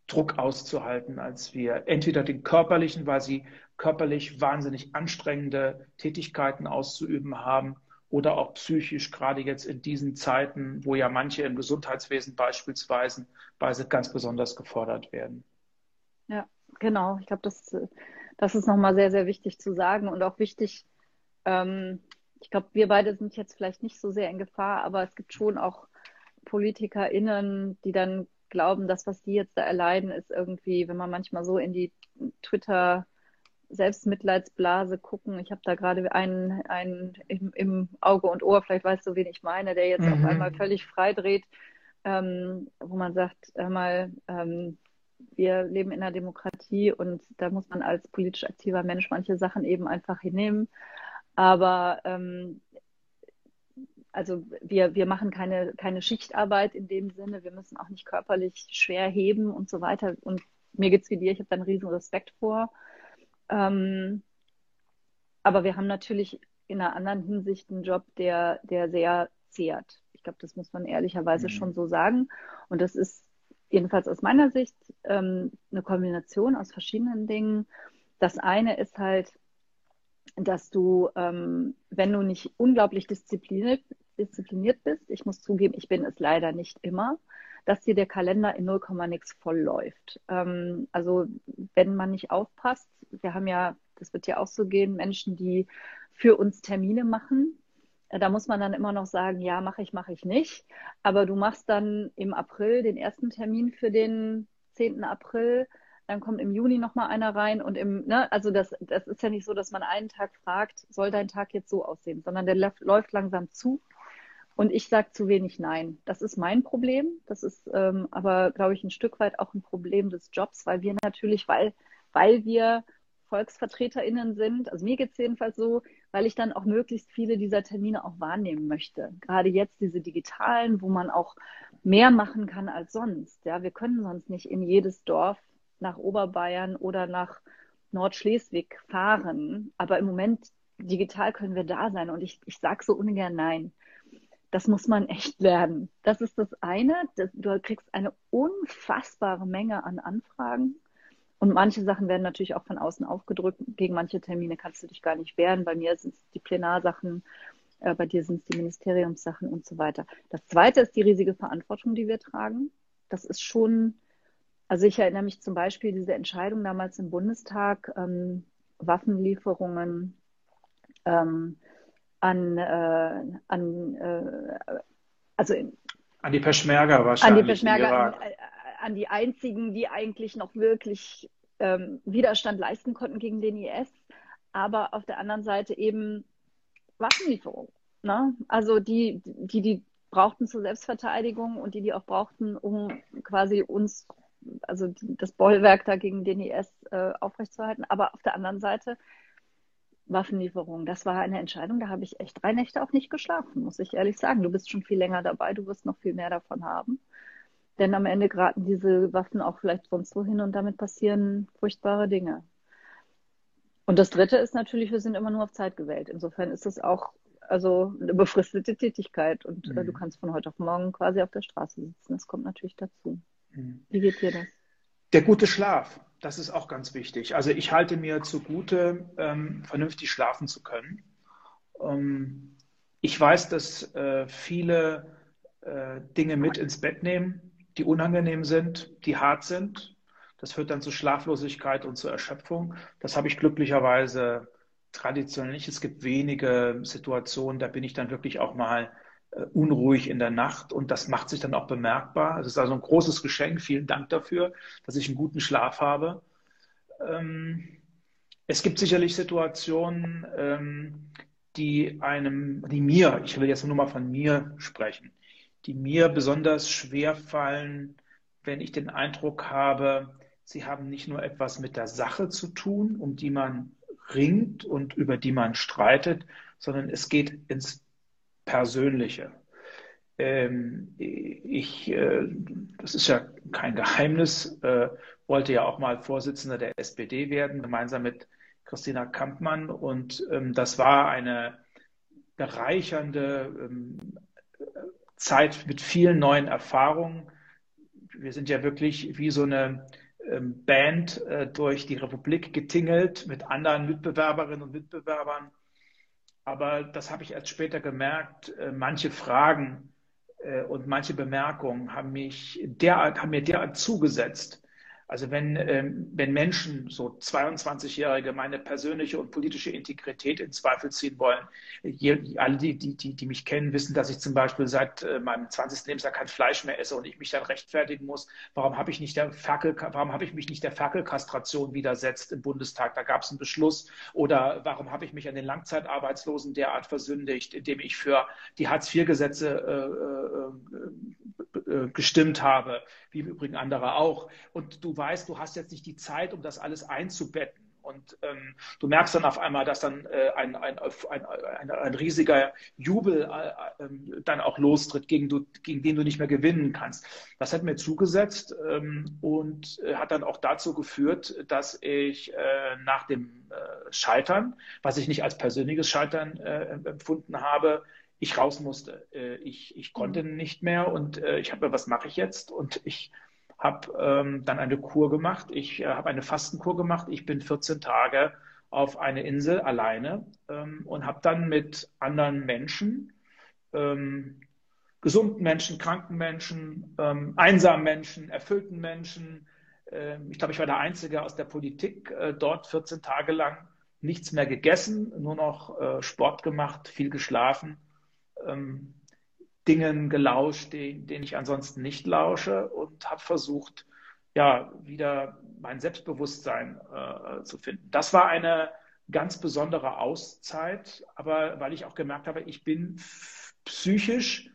Druck auszuhalten als wir. Entweder den körperlichen, weil sie körperlich wahnsinnig anstrengende Tätigkeiten auszuüben haben oder auch psychisch, gerade jetzt in diesen Zeiten, wo ja manche im Gesundheitswesen beispielsweise ganz besonders gefordert werden. Ja, genau. Ich glaube, das, das ist nochmal sehr, sehr wichtig zu sagen und auch wichtig, ähm, ich glaube, wir beide sind jetzt vielleicht nicht so sehr in Gefahr, aber es gibt schon auch PolitikerInnen, die dann glauben, das, was die jetzt da erleiden, ist irgendwie, wenn man manchmal so in die Twitter- Selbstmitleidsblase gucken. Ich habe da gerade einen, einen im, im, Auge und Ohr, vielleicht weißt du, wen ich meine, der jetzt mhm. auf einmal völlig freidreht, ähm, wo man sagt, hör mal, ähm, wir leben in einer Demokratie und da muss man als politisch aktiver Mensch manche Sachen eben einfach hinnehmen. Aber ähm, also wir, wir machen keine, keine Schichtarbeit in dem Sinne, wir müssen auch nicht körperlich schwer heben und so weiter. Und mir geht's wie dir, ich habe da einen riesen Respekt vor. Ähm, aber wir haben natürlich in einer anderen Hinsicht einen Job, der, der sehr zehrt. Ich glaube, das muss man ehrlicherweise mhm. schon so sagen. Und das ist jedenfalls aus meiner Sicht ähm, eine Kombination aus verschiedenen Dingen. Das eine ist halt, dass du, ähm, wenn du nicht unglaublich diszipliniert, diszipliniert bist, ich muss zugeben, ich bin es leider nicht immer, dass dir der Kalender in 0, nix voll läuft. Ähm, also wenn man nicht aufpasst, wir haben ja, das wird ja auch so gehen, Menschen, die für uns Termine machen. Äh, da muss man dann immer noch sagen, ja, mache ich, mache ich nicht. Aber du machst dann im April den ersten Termin für den 10. April dann kommt im Juni nochmal einer rein und im, ne, also das, das ist ja nicht so, dass man einen Tag fragt, soll dein Tag jetzt so aussehen, sondern der läuft langsam zu und ich sage zu wenig Nein. Das ist mein Problem. Das ist ähm, aber, glaube ich, ein Stück weit auch ein Problem des Jobs, weil wir natürlich, weil, weil wir VolksvertreterInnen sind, also mir geht es jedenfalls so, weil ich dann auch möglichst viele dieser Termine auch wahrnehmen möchte. Gerade jetzt diese digitalen, wo man auch mehr machen kann als sonst. Ja, wir können sonst nicht in jedes Dorf nach Oberbayern oder nach Nordschleswig fahren. Aber im Moment digital können wir da sein. Und ich, ich sage so ungern Nein. Das muss man echt lernen. Das ist das eine. Das, du kriegst eine unfassbare Menge an Anfragen. Und manche Sachen werden natürlich auch von außen aufgedrückt. Gegen manche Termine kannst du dich gar nicht wehren. Bei mir sind es die Plenarsachen, äh, bei dir sind es die Ministeriumssachen und so weiter. Das zweite ist die riesige Verantwortung, die wir tragen. Das ist schon, also ich erinnere mich zum Beispiel diese Entscheidung damals im Bundestag, ähm, Waffenlieferungen ähm, an, äh, an äh, also an die Peschmerga wahrscheinlich. An die Peschmerga, an, äh, an, die einzigen, die eigentlich noch wirklich ähm, Widerstand leisten konnten gegen den IS, aber auf der anderen Seite eben Waffenlieferung. Ne? Also die, die, die brauchten zur Selbstverteidigung und die, die auch brauchten, um quasi uns, also das Bollwerk da gegen den IS äh, aufrechtzuerhalten. Aber auf der anderen Seite Waffenlieferung. Das war eine Entscheidung, da habe ich echt drei Nächte auch nicht geschlafen, muss ich ehrlich sagen. Du bist schon viel länger dabei, du wirst noch viel mehr davon haben. Denn am Ende geraten diese Waffen auch vielleicht sonst wohin und damit passieren furchtbare Dinge. Und das Dritte ist natürlich, wir sind immer nur auf Zeit gewählt. Insofern ist es auch also eine befristete Tätigkeit und mhm. äh, du mhm. kannst von heute auf morgen quasi auf der Straße sitzen. Das kommt natürlich dazu. Mhm. Wie geht dir das? Der gute Schlaf. Das ist auch ganz wichtig. Also ich halte mir zugute, ähm, vernünftig schlafen zu können. Ähm, ich weiß, dass äh, viele äh, Dinge mit ins Bett nehmen, die unangenehm sind, die hart sind. Das führt dann zu Schlaflosigkeit und zu Erschöpfung. Das habe ich glücklicherweise traditionell nicht. Es gibt wenige Situationen, da bin ich dann wirklich auch mal unruhig in der Nacht und das macht sich dann auch bemerkbar. Es ist also ein großes Geschenk. Vielen Dank dafür, dass ich einen guten Schlaf habe. Ähm, es gibt sicherlich Situationen, ähm, die einem, die mir, ich will jetzt nur mal von mir sprechen, die mir besonders schwer fallen, wenn ich den Eindruck habe, sie haben nicht nur etwas mit der Sache zu tun, um die man ringt und über die man streitet, sondern es geht ins Persönliche. Ähm, ich, äh, das ist ja kein Geheimnis, äh, wollte ja auch mal Vorsitzender der SPD werden, gemeinsam mit Christina Kampmann. Und ähm, das war eine bereichernde ähm, Zeit mit vielen neuen Erfahrungen. Wir sind ja wirklich wie so eine ähm, Band äh, durch die Republik getingelt mit anderen Mitbewerberinnen und Mitbewerbern. Aber das habe ich erst später gemerkt. Äh, manche Fragen äh, und manche Bemerkungen haben mich derart, haben mir derart zugesetzt, also wenn, ähm, wenn Menschen, so 22-Jährige, meine persönliche und politische Integrität in Zweifel ziehen wollen, je, alle, die, die, die, die mich kennen, wissen, dass ich zum Beispiel seit äh, meinem 20. Lebensjahr kein Fleisch mehr esse und ich mich dann rechtfertigen muss, warum habe ich nicht der Ferkel, warum habe ich mich nicht der Ferkelkastration widersetzt im Bundestag? Da gab es einen Beschluss. Oder warum habe ich mich an den Langzeitarbeitslosen derart versündigt, indem ich für die Hartz-IV-Gesetze äh, äh, äh, gestimmt habe, wie im Übrigen andere auch. Und du weißt, du hast jetzt nicht die Zeit, um das alles einzubetten. Und ähm, du merkst dann auf einmal, dass dann äh, ein, ein, ein, ein, riesiger Jubel äh, äh, dann auch lostritt, gegen, du, gegen den du nicht mehr gewinnen kannst. Das hat mir zugesetzt ähm, und äh, hat dann auch dazu geführt, dass ich äh, nach dem äh, Scheitern, was ich nicht als persönliches Scheitern empfunden habe, ich raus musste. ich, ich konnte mhm. nicht mehr und ich habe, was mache ich jetzt? Und ich habe ähm, dann eine Kur gemacht. Ich äh, habe eine Fastenkur gemacht. Ich bin 14 Tage auf eine Insel alleine ähm, und habe dann mit anderen Menschen, ähm, gesunden Menschen, kranken Menschen, ähm, einsamen Menschen, erfüllten Menschen, äh, ich glaube, ich war der Einzige aus der Politik, äh, dort 14 Tage lang nichts mehr gegessen, nur noch äh, Sport gemacht, viel geschlafen. Ähm, Dingen gelauscht, denen, denen ich ansonsten nicht lausche und habe versucht, ja, wieder mein Selbstbewusstsein äh, zu finden. Das war eine ganz besondere Auszeit, aber weil ich auch gemerkt habe, ich bin psychisch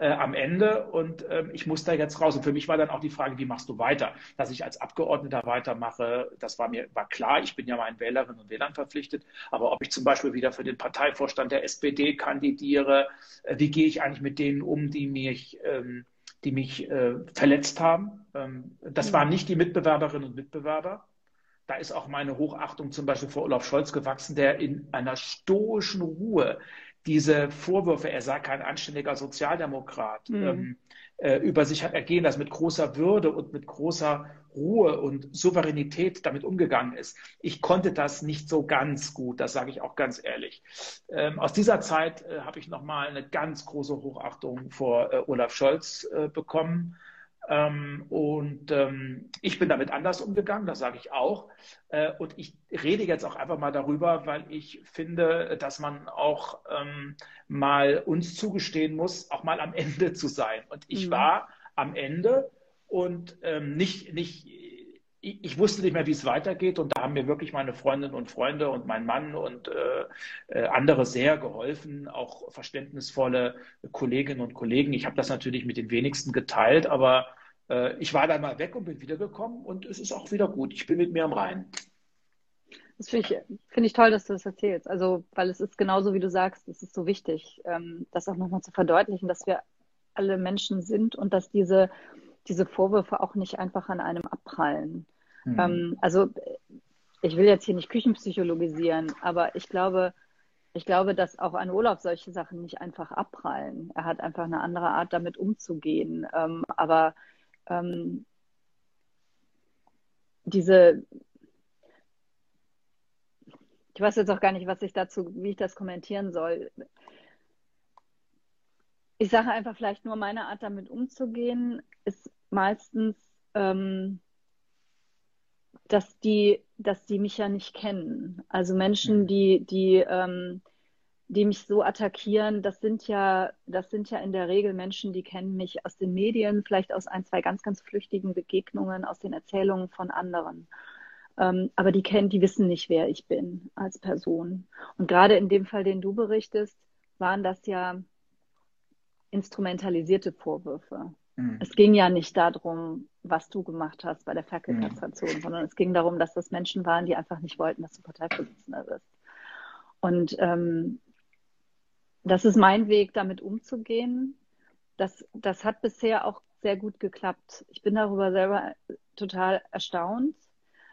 äh, am Ende und äh, ich muss da jetzt raus. Und für mich war dann auch die Frage, wie machst du weiter? Dass ich als Abgeordneter weitermache, das war mir war klar. Ich bin ja meinen Wählerinnen und Wählern verpflichtet. Aber ob ich zum Beispiel wieder für den Parteivorstand der SPD kandidiere, äh, wie gehe ich eigentlich mit denen um, die mich ähm, die mich äh, verletzt haben. Ähm, das waren nicht die Mitbewerberinnen und Mitbewerber. Da ist auch meine Hochachtung zum Beispiel vor Olaf Scholz gewachsen, der in einer stoischen Ruhe diese Vorwürfe, er sei kein anständiger Sozialdemokrat, mhm. ähm, äh, über sich hat ergehen, dass mit großer Würde und mit großer Ruhe und Souveränität damit umgegangen ist. Ich konnte das nicht so ganz gut, das sage ich auch ganz ehrlich. Ähm, aus dieser Zeit äh, habe ich nochmal eine ganz große Hochachtung vor äh, Olaf Scholz äh, bekommen. Ähm, und ähm, ich bin damit anders umgegangen, das sage ich auch. Äh, und ich rede jetzt auch einfach mal darüber, weil ich finde, dass man auch ähm, mal uns zugestehen muss, auch mal am Ende zu sein. Und ich mhm. war am Ende und ähm, nicht, nicht ich wusste nicht mehr, wie es weitergeht und da haben mir wirklich meine Freundinnen und Freunde und mein Mann und äh, äh, andere sehr geholfen, auch verständnisvolle Kolleginnen und Kollegen. Ich habe das natürlich mit den wenigsten geteilt, aber äh, ich war dann mal weg und bin wiedergekommen und es ist auch wieder gut. Ich bin mit mir am Rhein. Das finde ich, find ich toll, dass du das erzählst. Also, weil es ist genauso, wie du sagst, es ist so wichtig, ähm, das auch nochmal zu verdeutlichen, dass wir alle Menschen sind und dass diese diese Vorwürfe auch nicht einfach an einem abprallen. Mhm. Ähm, also ich will jetzt hier nicht Küchenpsychologisieren, aber ich glaube, ich glaube, dass auch an Olaf solche Sachen nicht einfach abprallen. Er hat einfach eine andere Art, damit umzugehen. Ähm, aber ähm, diese, ich weiß jetzt auch gar nicht, was ich dazu, wie ich das kommentieren soll. Ich sage einfach vielleicht nur, meine Art damit umzugehen ist meistens ähm, dass die, dass die mich ja nicht kennen. Also Menschen, mhm. die, die, ähm, die mich so attackieren, das sind ja, das sind ja in der Regel Menschen, die kennen mich aus den Medien, vielleicht aus ein, zwei ganz, ganz flüchtigen Begegnungen, aus den Erzählungen von anderen. Ähm, aber die kennen, die wissen nicht, wer ich bin als Person. Und gerade in dem Fall, den du berichtest, waren das ja instrumentalisierte Vorwürfe. Mhm. Es ging ja nicht darum, was du gemacht hast bei der Ferkelkastration, mhm. sondern es ging darum, dass das Menschen waren, die einfach nicht wollten, dass du Parteivorsitzender bist. Und ähm, das ist mein Weg, damit umzugehen. Das, das hat bisher auch sehr gut geklappt. Ich bin darüber selber total erstaunt,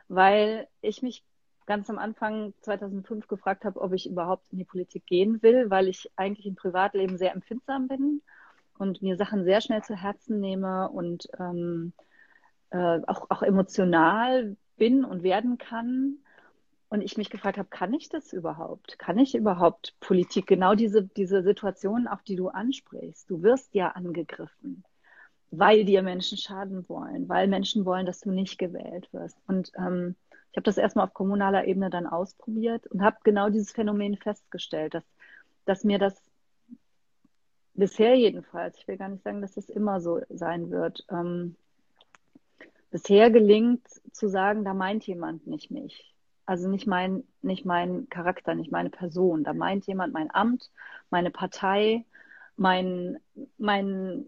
weil ich mich ganz am Anfang 2005 gefragt habe, ob ich überhaupt in die Politik gehen will, weil ich eigentlich im Privatleben sehr empfindsam bin und mir Sachen sehr schnell zu Herzen nehme und ähm, äh, auch, auch emotional bin und werden kann. Und ich mich gefragt habe, kann ich das überhaupt? Kann ich überhaupt Politik? Genau diese, diese Situation, auf die du ansprichst. Du wirst ja angegriffen, weil dir Menschen schaden wollen, weil Menschen wollen, dass du nicht gewählt wirst. Und ähm, ich habe das erstmal auf kommunaler Ebene dann ausprobiert und habe genau dieses Phänomen festgestellt, dass, dass mir das bisher jedenfalls, ich will gar nicht sagen, dass das immer so sein wird, ähm, bisher gelingt zu sagen, da meint jemand nicht mich. Also nicht mein, nicht mein Charakter, nicht meine Person. Da meint jemand mein Amt, meine Partei, mein, mein,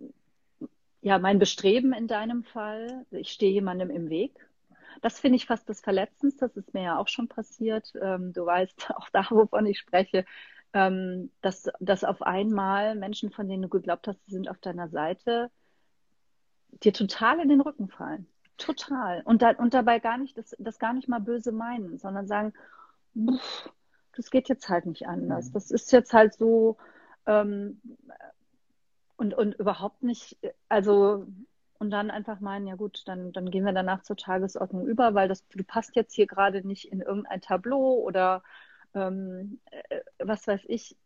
ja, mein Bestreben in deinem Fall. Ich stehe jemandem im Weg. Das finde ich fast das Verletzendste. Das ist mir ja auch schon passiert. Ähm, du weißt auch da, wovon ich spreche ähm, dass, dass auf einmal Menschen, von denen du geglaubt hast, sie sind auf deiner Seite, dir total in den Rücken fallen. Total. Und, da, und dabei gar nicht, das, das gar nicht mal böse meinen, sondern sagen, das geht jetzt halt nicht anders. Mhm. Das ist jetzt halt so ähm, und, und überhaupt nicht, also und dann einfach meinen, ja gut, dann, dann gehen wir danach zur Tagesordnung über, weil das, du passt jetzt hier gerade nicht in irgendein Tableau oder ähm, äh, was weiß ich,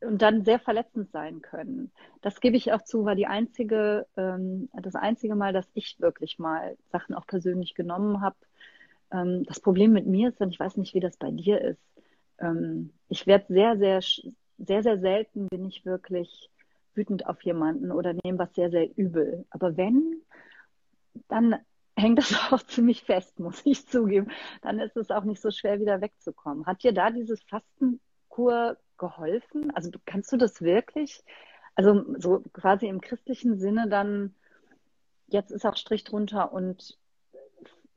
und dann sehr verletzend sein können. Das gebe ich auch zu, war die einzige, ähm, das einzige Mal, dass ich wirklich mal Sachen auch persönlich genommen habe. Ähm, das Problem mit mir ist, und ich weiß nicht, wie das bei dir ist, ähm, ich werde sehr, sehr, sehr, sehr selten bin ich wirklich wütend auf jemanden oder nehme was sehr, sehr übel. Aber wenn, dann hängt das auch ziemlich fest, muss ich zugeben. Dann ist es auch nicht so schwer, wieder wegzukommen. Hat dir da dieses Fastenkur geholfen? Also kannst du das wirklich? Also so quasi im christlichen Sinne dann, jetzt ist auch Strich drunter und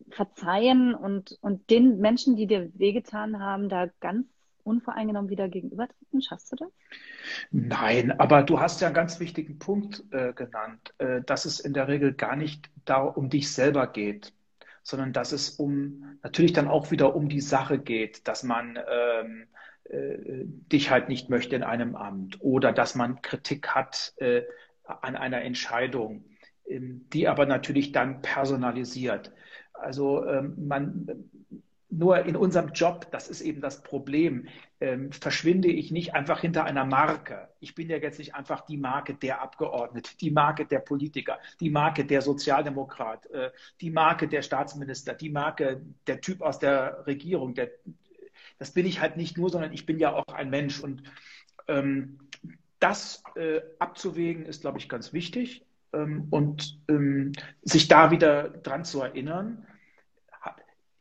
verzeihen und, und den Menschen, die dir wehgetan haben, da ganz unvoreingenommen wieder gegenübertreten? Schaffst du das? Nein, aber du hast ja einen ganz wichtigen Punkt äh, genannt, äh, dass es in der Regel gar nicht da um dich selber geht, sondern dass es um natürlich dann auch wieder um die Sache geht, dass man ähm, äh, dich halt nicht möchte in einem Amt oder dass man Kritik hat äh, an einer Entscheidung, ähm, die aber natürlich dann personalisiert. Also ähm, man nur in unserem Job, das ist eben das Problem, ähm, verschwinde ich nicht einfach hinter einer Marke. Ich bin ja jetzt nicht einfach die Marke der Abgeordnete, die Marke der Politiker, die Marke der Sozialdemokrat, äh, die Marke der Staatsminister, die Marke der Typ aus der Regierung. Der, das bin ich halt nicht nur, sondern ich bin ja auch ein Mensch. Und ähm, das äh, abzuwägen ist, glaube ich, ganz wichtig. Ähm, und ähm, sich da wieder dran zu erinnern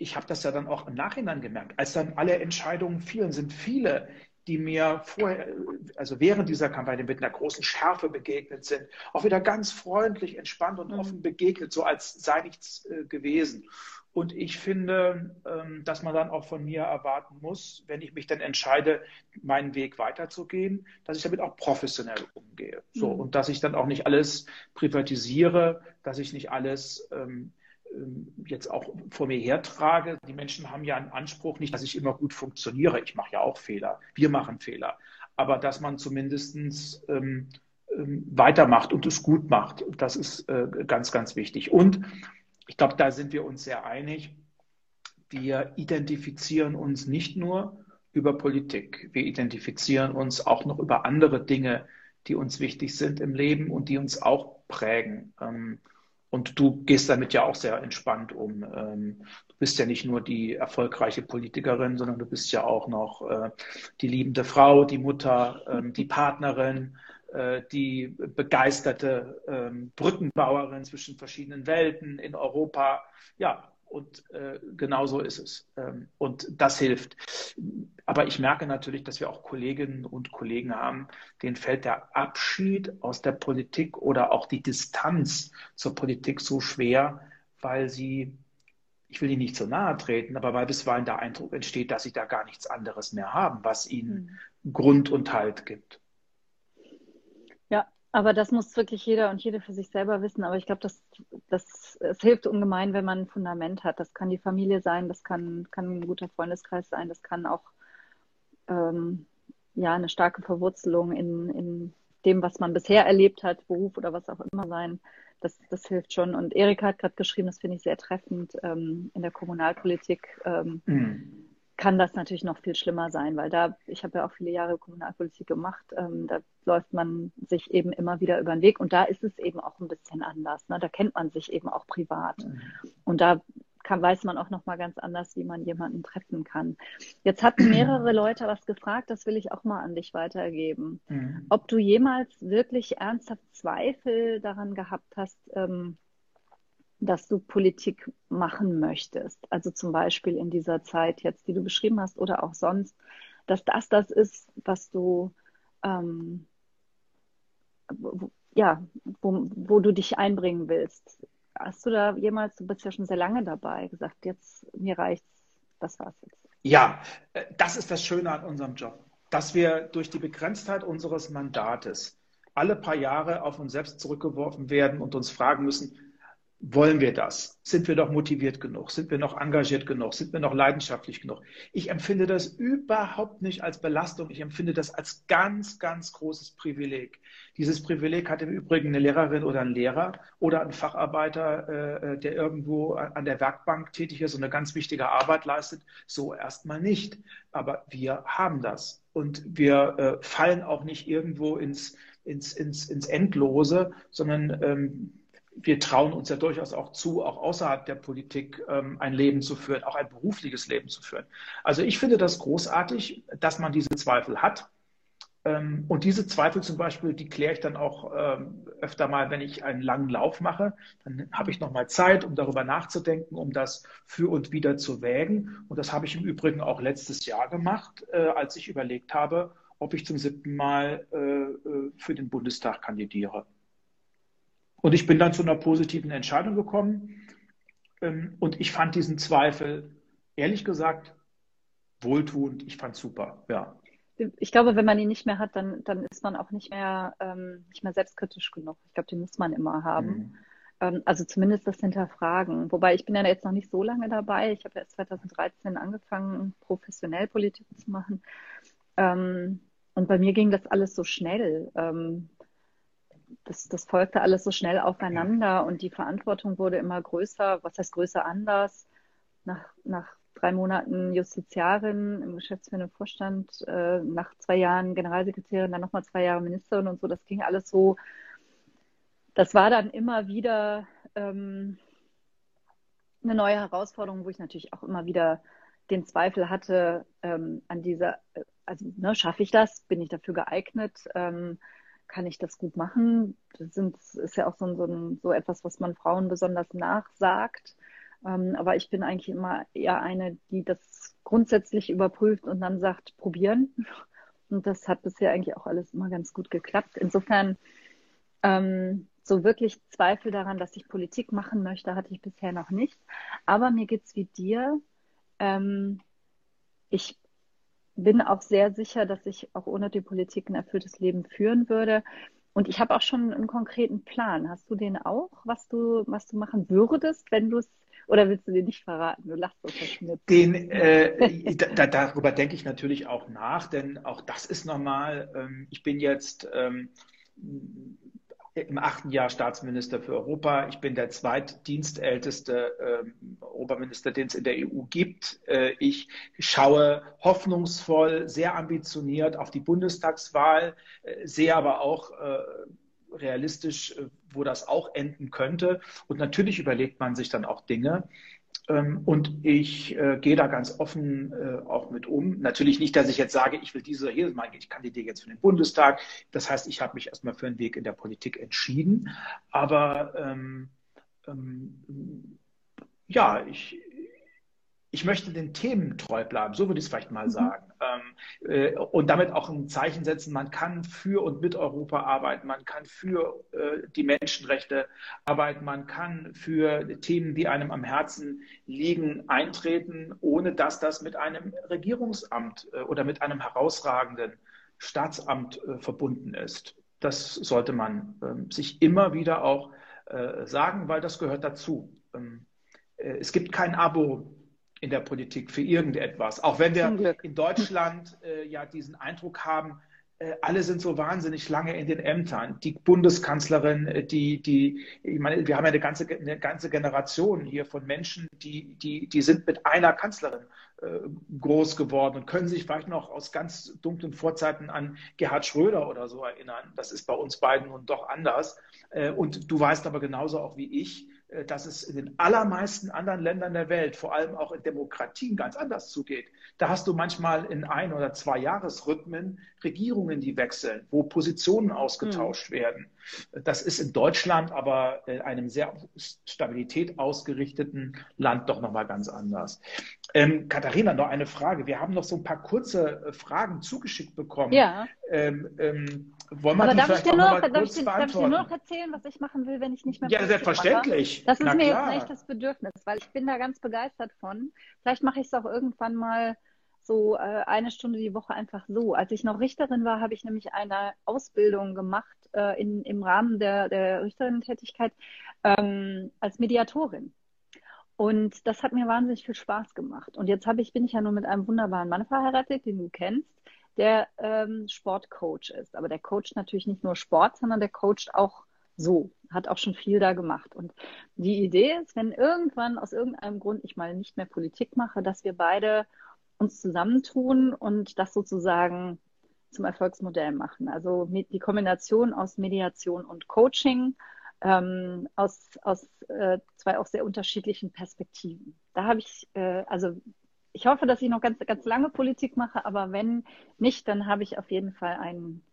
ich habe das ja dann auch im Nachhinein gemerkt, als dann alle Entscheidungen fielen, sind viele, die mir vorher, also während dieser Kampagne mit einer großen Schärfe begegnet sind, auch wieder ganz freundlich, entspannt und mhm. offen begegnet, so als sei nichts äh, gewesen. Und ich finde, ähm, dass man dann auch von mir erwarten muss, wenn ich mich dann entscheide, meinen Weg weiterzugehen, dass ich damit auch professionell umgehe. So, mhm. und dass ich dann auch nicht alles privatisiere, dass ich nicht alles ähm, ähm, jetzt auch vor mir hertrage. Die Menschen haben ja einen Anspruch, nicht, dass ich immer gut funktioniere. Ich mache ja auch Fehler. Wir machen Fehler. Aber dass man zumindest ähm, weitermacht und es gut macht, das ist äh, ganz, ganz wichtig. Und ich glaube, da sind wir uns sehr einig. Wir identifizieren uns nicht nur über Politik. Wir identifizieren uns auch noch über andere Dinge, die uns wichtig sind im Leben und die uns auch prägen. Ähm, Und du gehst damit ja auch sehr entspannt um. Ähm, du bist ja nicht nur die erfolgreiche Politikerin, sondern du bist ja auch noch äh, die liebende Frau, die Mutter, ähm, die Partnerin, die begeisterte ähm, Brückenbauerin zwischen verschiedenen Welten in Europa. Ja, und äh, genau so ist es. Ähm, und das hilft. Aber ich merke natürlich, dass wir auch Kolleginnen und Kollegen haben, denen fällt der Abschied aus der Politik oder auch die Distanz zur Politik so schwer, weil sie, ich will ihnen nicht zu nahe treten, aber weil bisweilen der Eindruck entsteht, dass sie da gar nichts anderes mehr haben, was ihnen mhm. Grund und Halt gibt. Aber das muss wirklich jeder und jede für sich selber wissen. Aber ich glaube, das, das, es hilft ungemein, wenn man ein Fundament hat. Das kann die Familie sein, das kann, kann ein guter Freundeskreis sein, das kann auch ähm, ja, eine starke Verwurzelung in, in dem, was man bisher erlebt hat, Beruf oder was auch immer sein. Das, das hilft schon. Und Erika hat gerade geschrieben, das finde ich sehr treffend, ähm, in der Kommunalpolitik. Ähm, mhm kann das natürlich noch viel schlimmer sein, weil da, ich habe ja auch viele Jahre Kommunalpolitik gemacht, ähm, da läuft man sich eben immer wieder über den Weg und da ist es eben auch ein bisschen anders. Ne? Da kennt man sich eben auch privat mhm. und da kann, weiß man auch noch mal ganz anders, wie man jemanden treffen kann. Jetzt hatten mehrere Leute was gefragt, das will ich auch mal an dich weitergeben. Mhm. Ob du jemals wirklich ernsthaft Zweifel daran gehabt hast, ähm, dass du Politik machen möchtest. Also zum Beispiel in dieser Zeit jetzt, die du beschrieben hast oder auch sonst, dass das das ist, was du, ähm, ja, wo, wo du dich einbringen willst. Hast du da jemals, du bist ja schon sehr lange dabei, gesagt, jetzt mir reicht's, das war's jetzt. Ja, äh, das ist das Schöne an unserem Job, dass wir durch die Begrenztheit unseres Mandates alle paar Jahre auf uns selbst zurückgeworfen werden und uns fragen müssen, wollen wir das? Sind wir noch motiviert genug? Sind wir noch engagiert genug? Sind wir noch leidenschaftlich genug? Ich empfinde das überhaupt nicht als Belastung. Ich empfinde das als ganz, ganz großes Privileg. Dieses Privileg hat im Übrigen eine Lehrerin oder ein Lehrer oder ein Facharbeiter, äh, der irgendwo an der Werkbank tätig ist und eine ganz wichtige Arbeit leistet. So erstmal nicht. Aber wir haben das. Und wir äh, fallen auch nicht irgendwo ins, ins, ins, ins Endlose, sondern ähm, wir trauen uns ja durchaus auch zu, auch außerhalb der Politik ähm, ein Leben zu führen, auch ein berufliches Leben zu führen. Also ich finde das großartig, dass man diese Zweifel hat. Ähm, und diese Zweifel zum Beispiel, die kläre ich dann auch ähm, öfter mal, wenn ich einen langen Lauf mache. Dann habe ich nochmal Zeit, um darüber nachzudenken, um das für und wieder zu wägen. Und das habe ich im Übrigen auch letztes Jahr gemacht, äh, als ich überlegt habe, ob ich zum siebten Mal äh, äh für den Bundestag kandidiere. Und ich bin dann zu einer positiven Entscheidung gekommen. Ähm, und ich fand diesen Zweifel, ehrlich gesagt, wohltuend. Ich fand super, ja. Ich glaube, wenn man ihn nicht mehr hat, dann, dann ist man auch nicht mehr, ähm, nicht mehr selbstkritisch genug. Ich glaube, den muss man immer haben. Mhm. Ähm, also zumindest das Hinterfragen. Wobei ich bin ja jetzt noch nicht so lange dabei. Ich habe erst 2013 angefangen, professionell Politik zu machen. Ähm, und bei mir ging das alles so schnell. Ähm, das, das folgte alles so schnell aufeinander und die Verantwortung wurde immer größer. Was heißt größer anders? Nach, nach drei Monaten Justiziarin im geschäftsführenden Vorstand, äh, nach zwei Jahren Generalsekretärin, dann nochmal zwei Jahre Ministerin und so. Das ging alles so. Das war dann immer wieder ähm, eine neue Herausforderung, wo ich natürlich auch immer wieder den Zweifel hatte ähm, an dieser, äh, also ne, schaffe ich das? Bin ich dafür geeignet? Ähm, kann ich das gut machen? Das sind, ist ja auch so, so, so etwas, was man Frauen besonders nachsagt. Ähm, aber ich bin eigentlich immer eher eine, die das grundsätzlich überprüft und dann sagt, probieren. Und das hat bisher eigentlich auch alles immer ganz gut geklappt. Insofern, ähm, so wirklich Zweifel daran, dass ich Politik machen möchte, hatte ich bisher noch nicht. Aber mir geht's wie dir. Ähm, ich bin auch sehr sicher, dass ich auch ohne die Politik ein erfülltes Leben führen würde. Und ich habe auch schon einen konkreten Plan. Hast du den auch, was du, was du machen würdest, wenn du es oder willst du den nicht verraten? Du lachst so. Den, äh, da, darüber denke ich natürlich auch nach, denn auch das ist normal. Ähm, ich bin jetzt ähm, im achten Jahr Staatsminister für Europa. Ich bin der zweitdienstälteste äh, Oberminister, den es in der EU gibt. Äh, ich schaue hoffnungsvoll, sehr ambitioniert auf die Bundestagswahl, äh, sehe aber auch äh, realistisch, äh, wo das auch enden könnte. Und natürlich überlegt man sich dann auch Dinge. Ähm, und ich äh, gehe da ganz offen äh, auch mit um. Natürlich nicht, dass ich jetzt sage, ich will diese machen, ich kandidiere jetzt für den Bundestag. Das heißt, ich habe mich erstmal für einen Weg in der Politik entschieden. Aber ähm, ähm, ja, ich, ich möchte den Themen treu bleiben, so würde ich es vielleicht mal mhm. sagen. Ähm, äh, und damit auch ein Zeichen setzen, man kann für und mit Europa arbeiten, man kann für äh, die Menschenrechte arbeiten, man kann für Themen, die einem am Herzen liegen, eintreten, ohne dass das mit einem Regierungsamt äh, oder mit einem herausragenden Staatsamt äh, verbunden ist. Das sollte man ähm, sich immer wieder auch äh, sagen, weil das gehört dazu. Ähm, äh, es gibt kein Abo in der Politik für irgendetwas. Auch wenn wir in Deutschland äh, ja diesen Eindruck haben, äh, alle sind so wahnsinnig lange in den Ämtern. Die Bundeskanzlerin, äh, die, die, ich meine, wir haben ja eine ganze, eine ganze Generation hier von Menschen, die, die, die sind mit einer Kanzlerin äh, groß geworden und können sich vielleicht noch aus ganz dunklen Vorzeiten an Gerhard Schröder oder so erinnern. Das ist bei uns beiden nun doch anders. Äh, und du weißt aber genauso auch wie ich, dass es in den allermeisten anderen Ländern der Welt, vor allem auch in Demokratien, ganz anders zugeht. Da hast du manchmal in ein- oder zwei Jahresrhythmen Regierungen, die wechseln, wo Positionen ausgetauscht mhm. werden. Das ist in Deutschland aber in einem sehr Stabilität ausgerichteten Land doch nochmal ganz anders. Ähm, Katharina, noch eine Frage. Wir haben noch so ein paar kurze äh, Fragen zugeschickt bekommen. Ja. Ähm, ähm, wollen wir Aber darf ich, dir nur, darf, ich, darf ich dir nur noch erzählen, was ich machen will, wenn ich nicht mehr Ja, selbstverständlich. Das ist Na, mir klar. jetzt echt das Bedürfnis, weil ich bin da ganz begeistert von. Vielleicht mache ich es auch irgendwann mal so äh, eine Stunde die Woche einfach so. Als ich noch Richterin war, habe ich nämlich eine Ausbildung gemacht äh, in, im Rahmen der, der Richterinnen-Tätigkeit ähm, als Mediatorin. Und das hat mir wahnsinnig viel Spaß gemacht. Und jetzt ich, bin ich ja nur mit einem wunderbaren Mann verheiratet, den du kennst, der ähm, Sportcoach ist. Aber der coacht natürlich nicht nur Sport, sondern der coacht auch so, hat auch schon viel da gemacht. Und die Idee ist, wenn irgendwann aus irgendeinem Grund ich mal nicht mehr Politik mache, dass wir beide uns zusammentun und das sozusagen zum Erfolgsmodell machen. Also die Kombination aus Mediation und Coaching ähm, aus, aus äh, zwei auch sehr unterschiedlichen Perspektiven. Da habe ich, äh, also ich hoffe, dass ich noch ganz, ganz lange Politik mache, aber wenn nicht, dann habe ich auf jeden Fall einen,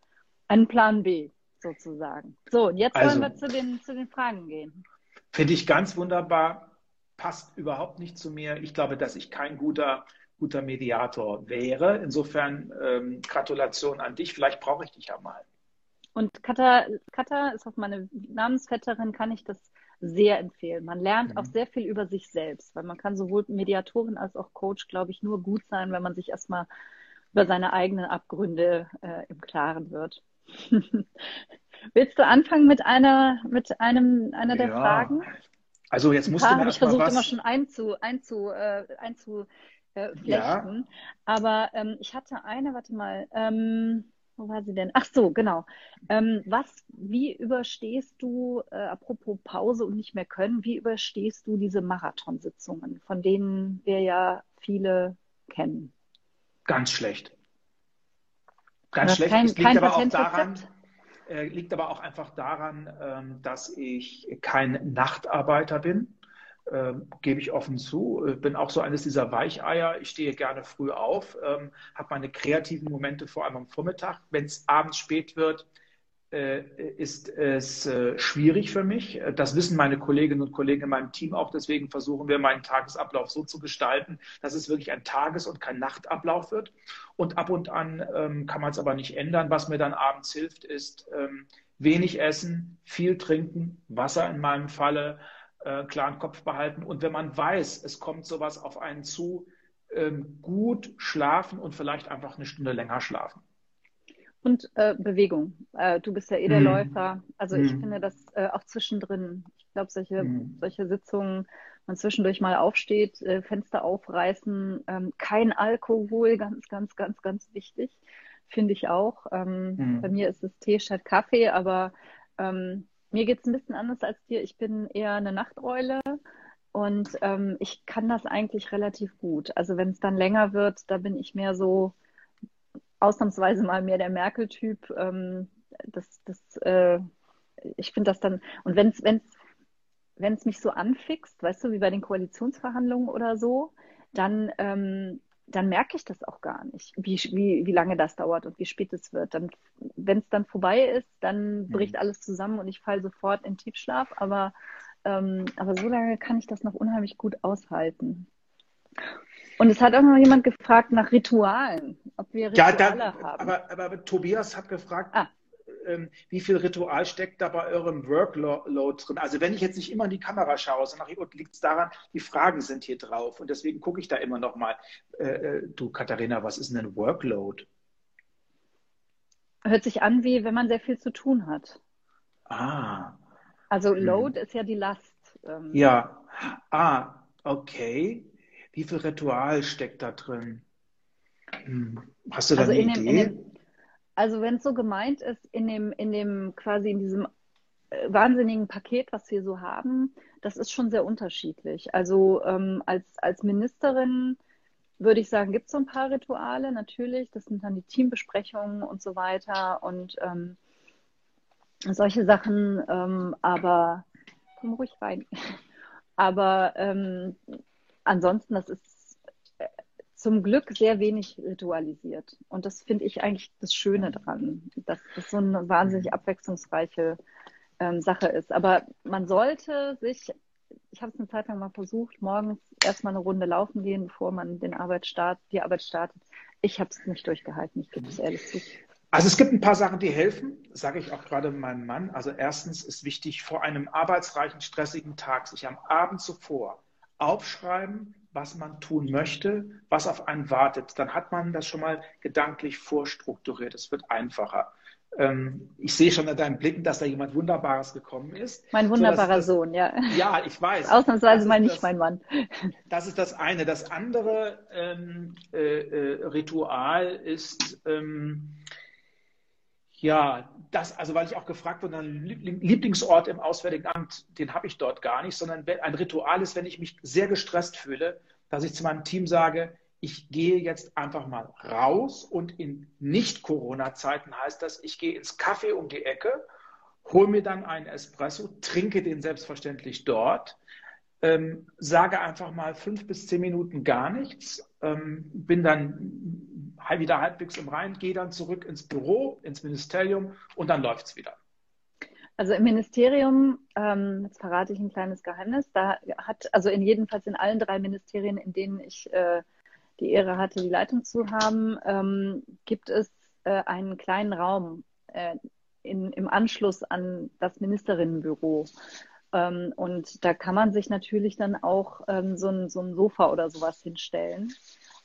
einen Plan B sozusagen. So, und jetzt also, wollen wir zu den, zu den Fragen gehen. Finde ich ganz wunderbar, passt überhaupt nicht zu mir. Ich glaube, dass ich kein guter, guter Mediator wäre. Insofern ähm, Gratulation an dich. Vielleicht brauche ich dich ja mal. Und Katha, Katha ist auch meine Namensvetterin, kann ich das sehr empfehlen. Man lernt mhm. auch sehr viel über sich selbst, weil man kann sowohl Mediatorin als auch Coach, glaube ich, nur gut sein, wenn man sich erstmal über seine eigenen Abgründe äh, im Klaren wird. Willst du anfangen mit einer, mit einem, einer der ja. Fragen? Also jetzt musst du habe ich versucht was... immer schon einzu, einzu, äh, einzu äh, flechten. Ja. Aber ähm, ich hatte eine, warte mal, ähm, wo war sie denn? Ach so, genau. Ähm, was, wie überstehst du, äh, apropos Pause und nicht mehr können, wie überstehst du diese Marathonsitzungen, von denen wir ja viele kennen? Ganz schlecht. Ganz schlecht. Kein, liegt aber auch daran, äh, liegt aber auch einfach daran, ähm, dass ich kein Nachtarbeiter bin äh, gebe ich offen zu. Äh, bin auch so eines dieser Weicheier. Ich stehe gerne früh auf, ähm, habe meine kreativen Momente vor allem am Vormittag. Wenn es abends spät wird, äh, ist es äh, schwierig für mich. Das wissen meine Kolleginnen und Kollegen in meinem Team auch. Deswegen versuchen wir, meinen Tagesablauf so zu gestalten, dass es wirklich ein Tages- und kein Nachtablauf wird. Und ab und an ähm, kann man es aber nicht ändern. Was mir dann abends hilft, ist ähm, wenig essen, viel trinken, Wasser in meinem Falle, äh, klaren Kopf behalten. Und wenn man weiß, es kommt sowas auf einen zu, ähm, gut schlafen und vielleicht einfach eine Stunde länger schlafen. Und äh, Bewegung. Äh, du bist ja eh der mm. Läufer. Also mm. ich mhm. finde das äh, auch zwischendrin. Ich glaube, solche, mm. solche Sitzungen, man zwischendurch mal aufsteht, äh, Fenster aufreißen, ähm, kein Alkohol, ganz, ganz, ganz, ganz wichtig, finde ich auch. Ähm, mhm. Bei mir ist es Tee statt Kaffee, aber ähm, mir geht es ein bisschen anders als dir. Ich bin eher eine Nachteule und ähm, ich kann das eigentlich relativ gut. Also wenn es dann länger wird, da bin ich mehr so ausnahmsweise mal mehr der Merkel-Typ. Ähm, das das äh, ich finde das dann, und wenn es wenn's, wenn's mich so anfixt, weißt du, wie bei den Koalitionsverhandlungen oder so, dann, ähm, dann merke ich das auch gar nicht, wie, wie, wie lange das dauert und wie spät es wird. Dann, wenn es dann vorbei ist, dann mhm. bricht alles zusammen und ich falle sofort in Tiefschlaf. Aber, ähm, aber so lange kann ich das noch unheimlich gut aushalten. Und es hat auch noch jemand gefragt nach Ritualen, ob wir Rituale ja, da, haben. Aber, aber, aber, Tobias hat gefragt, ah. Ähm, wie viel Ritual steckt da bei eurem Workload drin? Also wenn ich jetzt nicht immer in die Kamera schaue, sondern liegt es daran, die Fragen sind hier drauf und deswegen gucke ich da immer noch mal. Äh, äh, du Katharina, was ist denn ein Workload? Hört sich an, wie wenn man sehr viel zu tun hat. Ah. Also hm. Load hm. ist ja die Last. Ähm. Ja. Ah, okay. Wie viel Ritual steckt da drin? Hm. Hast du da also eine Idee? Dem, also wenn es so gemeint ist, in dem, in dem quasi in diesem äh, wahnsinnigen Paket, was wir so haben, das ist schon sehr unterschiedlich. Also ähm, als, als Ministerin würde ich sagen, gibt es so ein paar Rituale, natürlich. Das sind dann die Teambesprechungen und so weiter und ähm, solche Sachen, ähm, aber komm ruhig rein. Aber ähm, ansonsten, das ist zum Glück sehr wenig ritualisiert. Und das finde ich eigentlich das Schöne dran, dass das so eine wahnsinnig abwechslungsreiche ähm, Sache ist. Aber man sollte sich, ich habe es eine Zeit lang mal versucht, morgens erstmal eine Runde laufen gehen, bevor man den Arbeit start, die Arbeit startet. Ich habe es nicht durchgehalten, ich gebe es ehrlich zu. Also es gibt ein paar Sachen, die helfen, sage ich auch gerade meinem Mann. Also erstens ist wichtig, vor einem arbeitsreichen, stressigen Tag sich am Abend zuvor aufschreiben, was man tun möchte, was auf einen wartet. Dann hat man das schon mal gedanklich vorstrukturiert. Es wird einfacher. Ähm, ich sehe schon an deinen Blicken, dass da jemand Wunderbares gekommen ist. Mein wunderbarer so, Sohn, ja. Ja, ich weiß. Ausnahmsweise mal nicht das, mein Mann. Das ist das eine. Das andere ähm, äh, äh, Ritual ist, ähm, ja, das, also weil ich auch gefragt wurde, ein Lieblingsort im Auswärtigen Amt, den habe ich dort gar nicht, sondern ein Ritual ist, wenn ich mich sehr gestresst fühle, dass ich zu meinem Team sage, ich gehe jetzt einfach mal raus und in Nicht-Corona-Zeiten heißt das, ich gehe ins Café um die Ecke, hole mir dann einen Espresso, trinke den selbstverständlich dort, ähm, sage einfach mal fünf bis zehn Minuten gar nichts, ähm, bin dann wieder halbwegs im Rein, gehe dann zurück ins Büro, ins Ministerium und dann läuft es wieder. Also im Ministerium, ähm, jetzt verrate ich ein kleines Geheimnis, da hat, also in jedenfalls in allen drei Ministerien, in denen ich äh, die Ehre hatte, die Leitung zu haben, ähm, gibt es äh, einen kleinen Raum äh, in, im Anschluss an das Ministerinnenbüro. Ähm, und da kann man sich natürlich dann auch ähm, so, ein, so ein Sofa oder sowas hinstellen.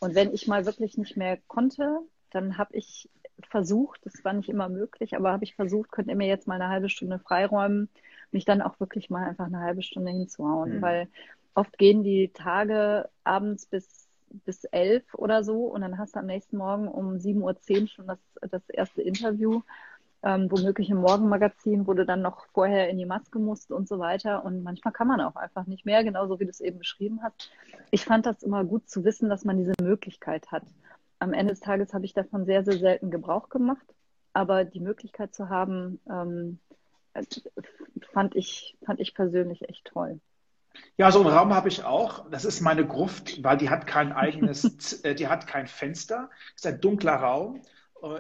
Und wenn ich mal wirklich nicht mehr konnte, dann habe ich versucht, das war nicht immer möglich, aber habe ich versucht, könnt ihr mir jetzt mal eine halbe Stunde freiräumen, mich dann auch wirklich mal einfach eine halbe Stunde hinzuhauen, mhm. weil oft gehen die Tage abends bis, bis elf oder so und dann hast du am nächsten Morgen um 7.10 Uhr schon das, das erste Interview ähm, womöglich im Morgenmagazin, du dann noch vorher in die Maske musst und so weiter. Und manchmal kann man auch einfach nicht mehr, genauso wie du es eben beschrieben hast. Ich fand das immer gut zu wissen, dass man diese Möglichkeit hat. Am Ende des Tages habe ich davon sehr, sehr selten Gebrauch gemacht, aber die Möglichkeit zu haben, ähm, fand, ich, fand ich persönlich echt toll. Ja, so einen Raum habe ich auch. Das ist meine Gruft, weil die hat kein eigenes, äh, die hat kein Fenster. Es ist ein dunkler Raum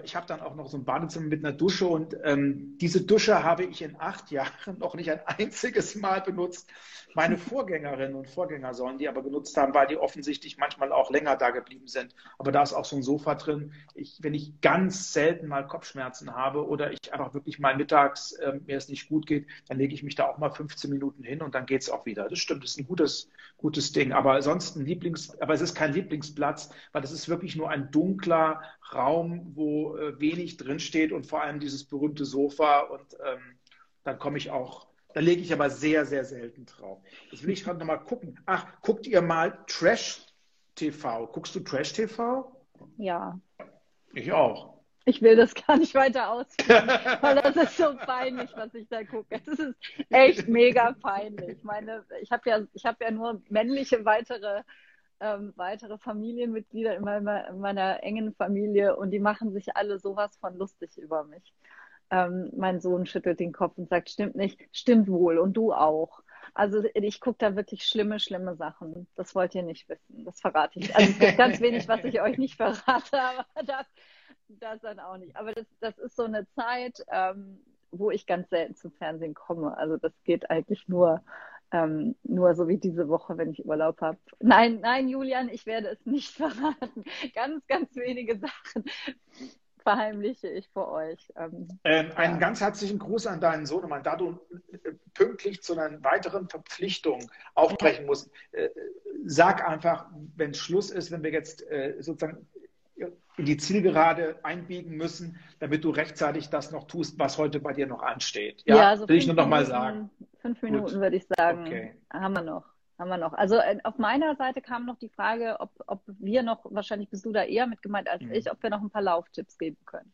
ich habe dann auch noch so ein Badezimmer mit einer Dusche und ähm, diese Dusche habe ich in acht Jahren noch nicht ein einziges Mal benutzt. Meine Vorgängerinnen und Vorgänger sollen die aber genutzt haben, weil die offensichtlich manchmal auch länger da geblieben sind. Aber da ist auch so ein Sofa drin. Ich, wenn ich ganz selten mal Kopfschmerzen habe oder ich einfach wirklich mal mittags äh, mir es nicht gut geht, dann lege ich mich da auch mal 15 Minuten hin und dann geht es auch wieder. Das stimmt, das ist ein gutes, gutes Ding. Aber sonst ein Lieblings, aber es ist kein Lieblingsplatz, weil das ist wirklich nur ein dunkler Raum, wo äh, wenig drinsteht und vor allem dieses berühmte Sofa und ähm, dann komme ich auch da lege ich aber sehr, sehr selten drauf. Jetzt will ich gerade nochmal gucken. Ach, guckt ihr mal Trash TV? Guckst du Trash TV? Ja. Ich auch. Ich will das gar nicht weiter ausführen, weil das ist so peinlich, was ich da gucke. Das ist echt mega peinlich. Ich meine, ich habe ja, ich habe ja nur männliche weitere ähm, weitere Familienmitglieder in meiner, in meiner engen Familie und die machen sich alle sowas von lustig über mich. Ähm, mein Sohn schüttelt den Kopf und sagt, stimmt nicht, stimmt wohl und du auch. Also ich gucke da wirklich schlimme, schlimme Sachen. Das wollt ihr nicht wissen. Das verrate ich. Also es gibt ganz wenig, was ich euch nicht verrate, aber das, das dann auch nicht. Aber das, das ist so eine Zeit, ähm, wo ich ganz selten zum Fernsehen komme. Also das geht eigentlich nur, ähm, nur so wie diese Woche, wenn ich Urlaub habe. Nein, nein, Julian, ich werde es nicht verraten. Ganz, ganz wenige Sachen verheimliche ich vor euch. Ähm, ähm, einen ja. ganz herzlichen Gruß an deinen Sohnemann. Da du äh, pünktlich zu einer weiteren Verpflichtung aufbrechen musst, äh, sag einfach, wenn Schluss ist, wenn wir jetzt äh, sozusagen in die Zielgerade einbiegen müssen, damit du rechtzeitig das noch tust, was heute bei dir noch ansteht. Ja, ja also will ich nur noch mal sagen. Fünf Minuten Gut. würde ich sagen, okay. haben wir noch haben wir noch. Also äh, auf meiner Seite kam noch die Frage, ob, ob wir noch, wahrscheinlich bist du da eher mit gemeint als mhm. ich, ob wir noch ein paar Lauftipps geben können.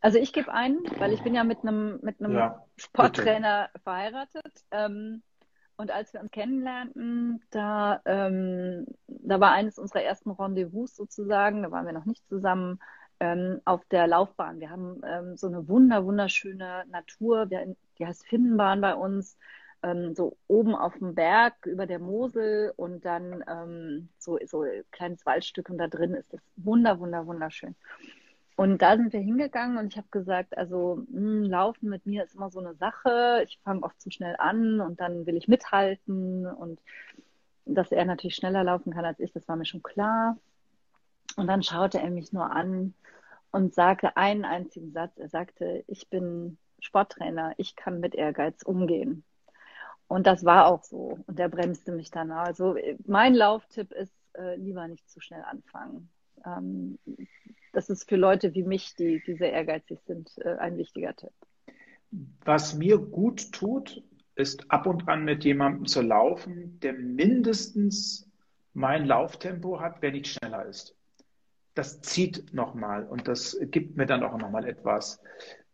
Also ich gebe einen, weil ich bin ja mit einem mit einem ja, Sporttrainer bitte. verheiratet. Ähm, und als wir uns kennenlernten, da, ähm, da war eines unserer ersten Rendezvous sozusagen, da waren wir noch nicht zusammen, ähm, auf der Laufbahn. Wir haben ähm, so eine wunder, wunderschöne Natur. Wir, die heißt Finnenbahn bei uns. Ähm, so oben auf dem Berg über der Mosel und dann ähm, so, so ein kleines Waldstück und da drin ist das wunder, wunder, wunderschön. Und da sind wir hingegangen und ich habe gesagt, also mh, hm, Laufen mit mir ist immer so eine Sache. Ich fange oft zu schnell an und dann will ich mithalten und dass er natürlich schneller laufen kann als ich, das war mir schon klar. Und dann schaute er mich nur an und sagte einen einzigen Satz. Er sagte, ich bin Sporttrainer, ich kann mit Ehrgeiz umgehen. Und das war auch so. Und der bremste mich dann. Also mein Lauftipp ist, äh, lieber nicht zu schnell anfangen. Ähm, das ist für Leute wie mich, die, die sehr ehrgeizig sind, äh, ein wichtiger Tipp. Was mir gut tut, ist ab und an mit jemandem zu laufen, der mindestens mein Lauftempo hat, wenn nicht schneller ist das zieht nochmal und das gibt mir dann auch nochmal etwas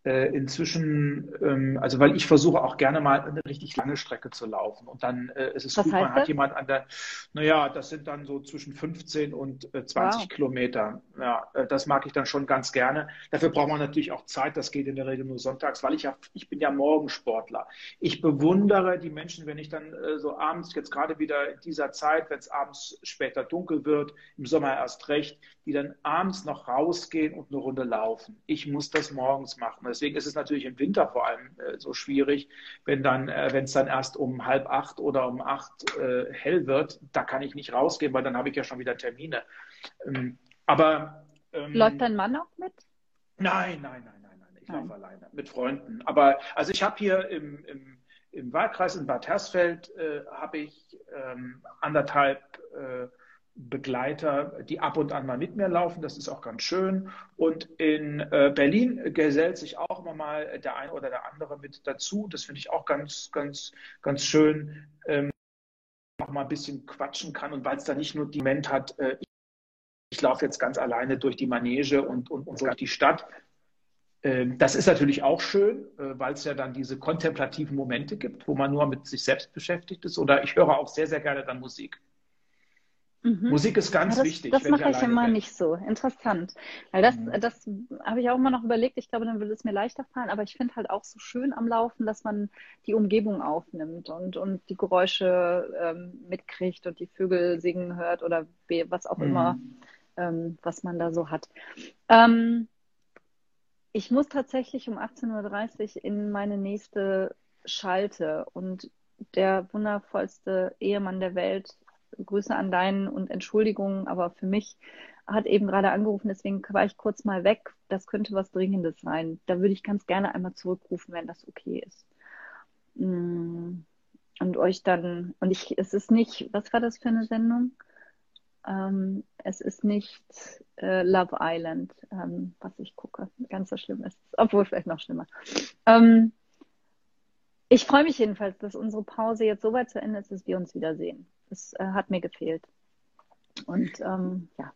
äh, inzwischen, ähm, also weil ich versuche auch gerne mal eine richtig lange Strecke zu laufen und dann äh, ist es Was gut, man das? hat jemand an der, naja, das sind dann so zwischen 15 und äh, 20 wow. Kilometer. Ja, äh, das mag ich dann schon ganz gerne. Dafür braucht man natürlich auch Zeit, das geht in der Regel nur sonntags, weil ich ja, ich bin ja Morgensportler. Ich bewundere die Menschen, wenn ich dann äh, so abends, jetzt gerade wieder in dieser Zeit, wenn es abends später dunkel wird, im Sommer erst recht, die dann abends noch rausgehen und eine Runde laufen. Ich muss das morgens machen. Deswegen ist es natürlich im Winter vor allem äh, so schwierig, wenn dann, äh, wenn es dann erst um halb acht oder um acht äh, hell wird, da kann ich nicht rausgehen, weil dann habe ich ja schon wieder Termine. Ähm, aber ähm, läuft dein Mann auch mit? Nein, nein, nein, nein, nein. Ich laufe alleine mit Freunden. Aber also ich habe hier im, im, im Wahlkreis in Bad Hersfeld äh, habe ich ähm, anderthalb äh, Begleiter, die ab und an mal mit mir laufen. Das ist auch ganz schön. Und in äh, Berlin gesellt sich auch immer mal der eine oder der andere mit dazu. Das finde ich auch ganz, ganz, ganz schön. Ähm, auch mal ein bisschen quatschen kann und weil es da nicht nur die Moment hat, äh, ich, ich laufe jetzt ganz alleine durch die Manege und, und, und durch die Stadt. Ähm, das ist natürlich auch schön, äh, weil es ja dann diese kontemplativen Momente gibt, wo man nur mit sich selbst beschäftigt ist. Oder ich höre auch sehr, sehr gerne dann Musik. Mhm. Musik ist ganz ja, das, wichtig. Das mache ich immer bin. nicht so. Interessant. Weil das, mhm. das habe ich auch immer noch überlegt. Ich glaube, dann würde es mir leichter fallen. Aber ich finde halt auch so schön am Laufen, dass man die Umgebung aufnimmt und, und die Geräusche ähm, mitkriegt und die Vögel singen hört oder was auch mhm. immer, ähm, was man da so hat. Ähm, ich muss tatsächlich um 18.30 Uhr in meine nächste Schalte und der wundervollste Ehemann der Welt Grüße an deinen und Entschuldigungen, aber für mich hat eben gerade angerufen, deswegen war ich kurz mal weg. Das könnte was Dringendes sein. Da würde ich ganz gerne einmal zurückrufen, wenn das okay ist. Mm. Und euch dann, und ich, es ist nicht, was war das für eine Sendung? Ähm, es ist nicht äh, Love Island, ähm, was ich gucke. Ganz so schlimm ist es, obwohl vielleicht noch schlimmer. Ähm, ich freue mich jedenfalls, dass unsere Pause jetzt so weit zu Ende ist, dass wir uns wiedersehen. Das äh, hat mir gefehlt. Und ähm, ja.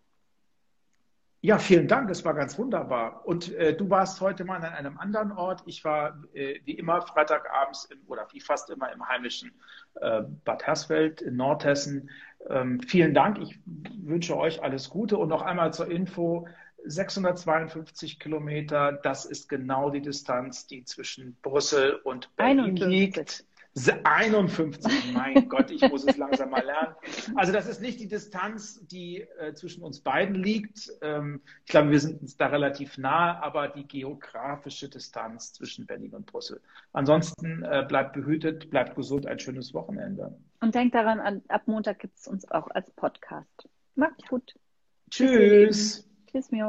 Ja, vielen Dank, es war ganz wunderbar. Und äh, du warst heute mal an einem anderen Ort. Ich war äh, wie immer Freitagabends im, oder wie fast immer im heimischen äh, Bad Hersfeld in Nordhessen. Ähm, vielen Dank. Ich wünsche euch alles Gute und noch einmal zur Info. 652 Kilometer, das ist genau die Distanz, die zwischen Brüssel und Berlin 51. liegt. 51, mein Gott, ich muss es langsam mal lernen. Also das ist nicht die Distanz, die äh, zwischen uns beiden liegt. Ähm, ich glaube, wir sind uns da relativ nah, aber die geografische Distanz zwischen Berlin und Brüssel. Ansonsten äh, bleibt behütet, bleibt gesund, ein schönes Wochenende. Und denkt daran, an, ab Montag gibt es uns auch als Podcast. Macht's gut. Tschüss. Tschüss, Mio.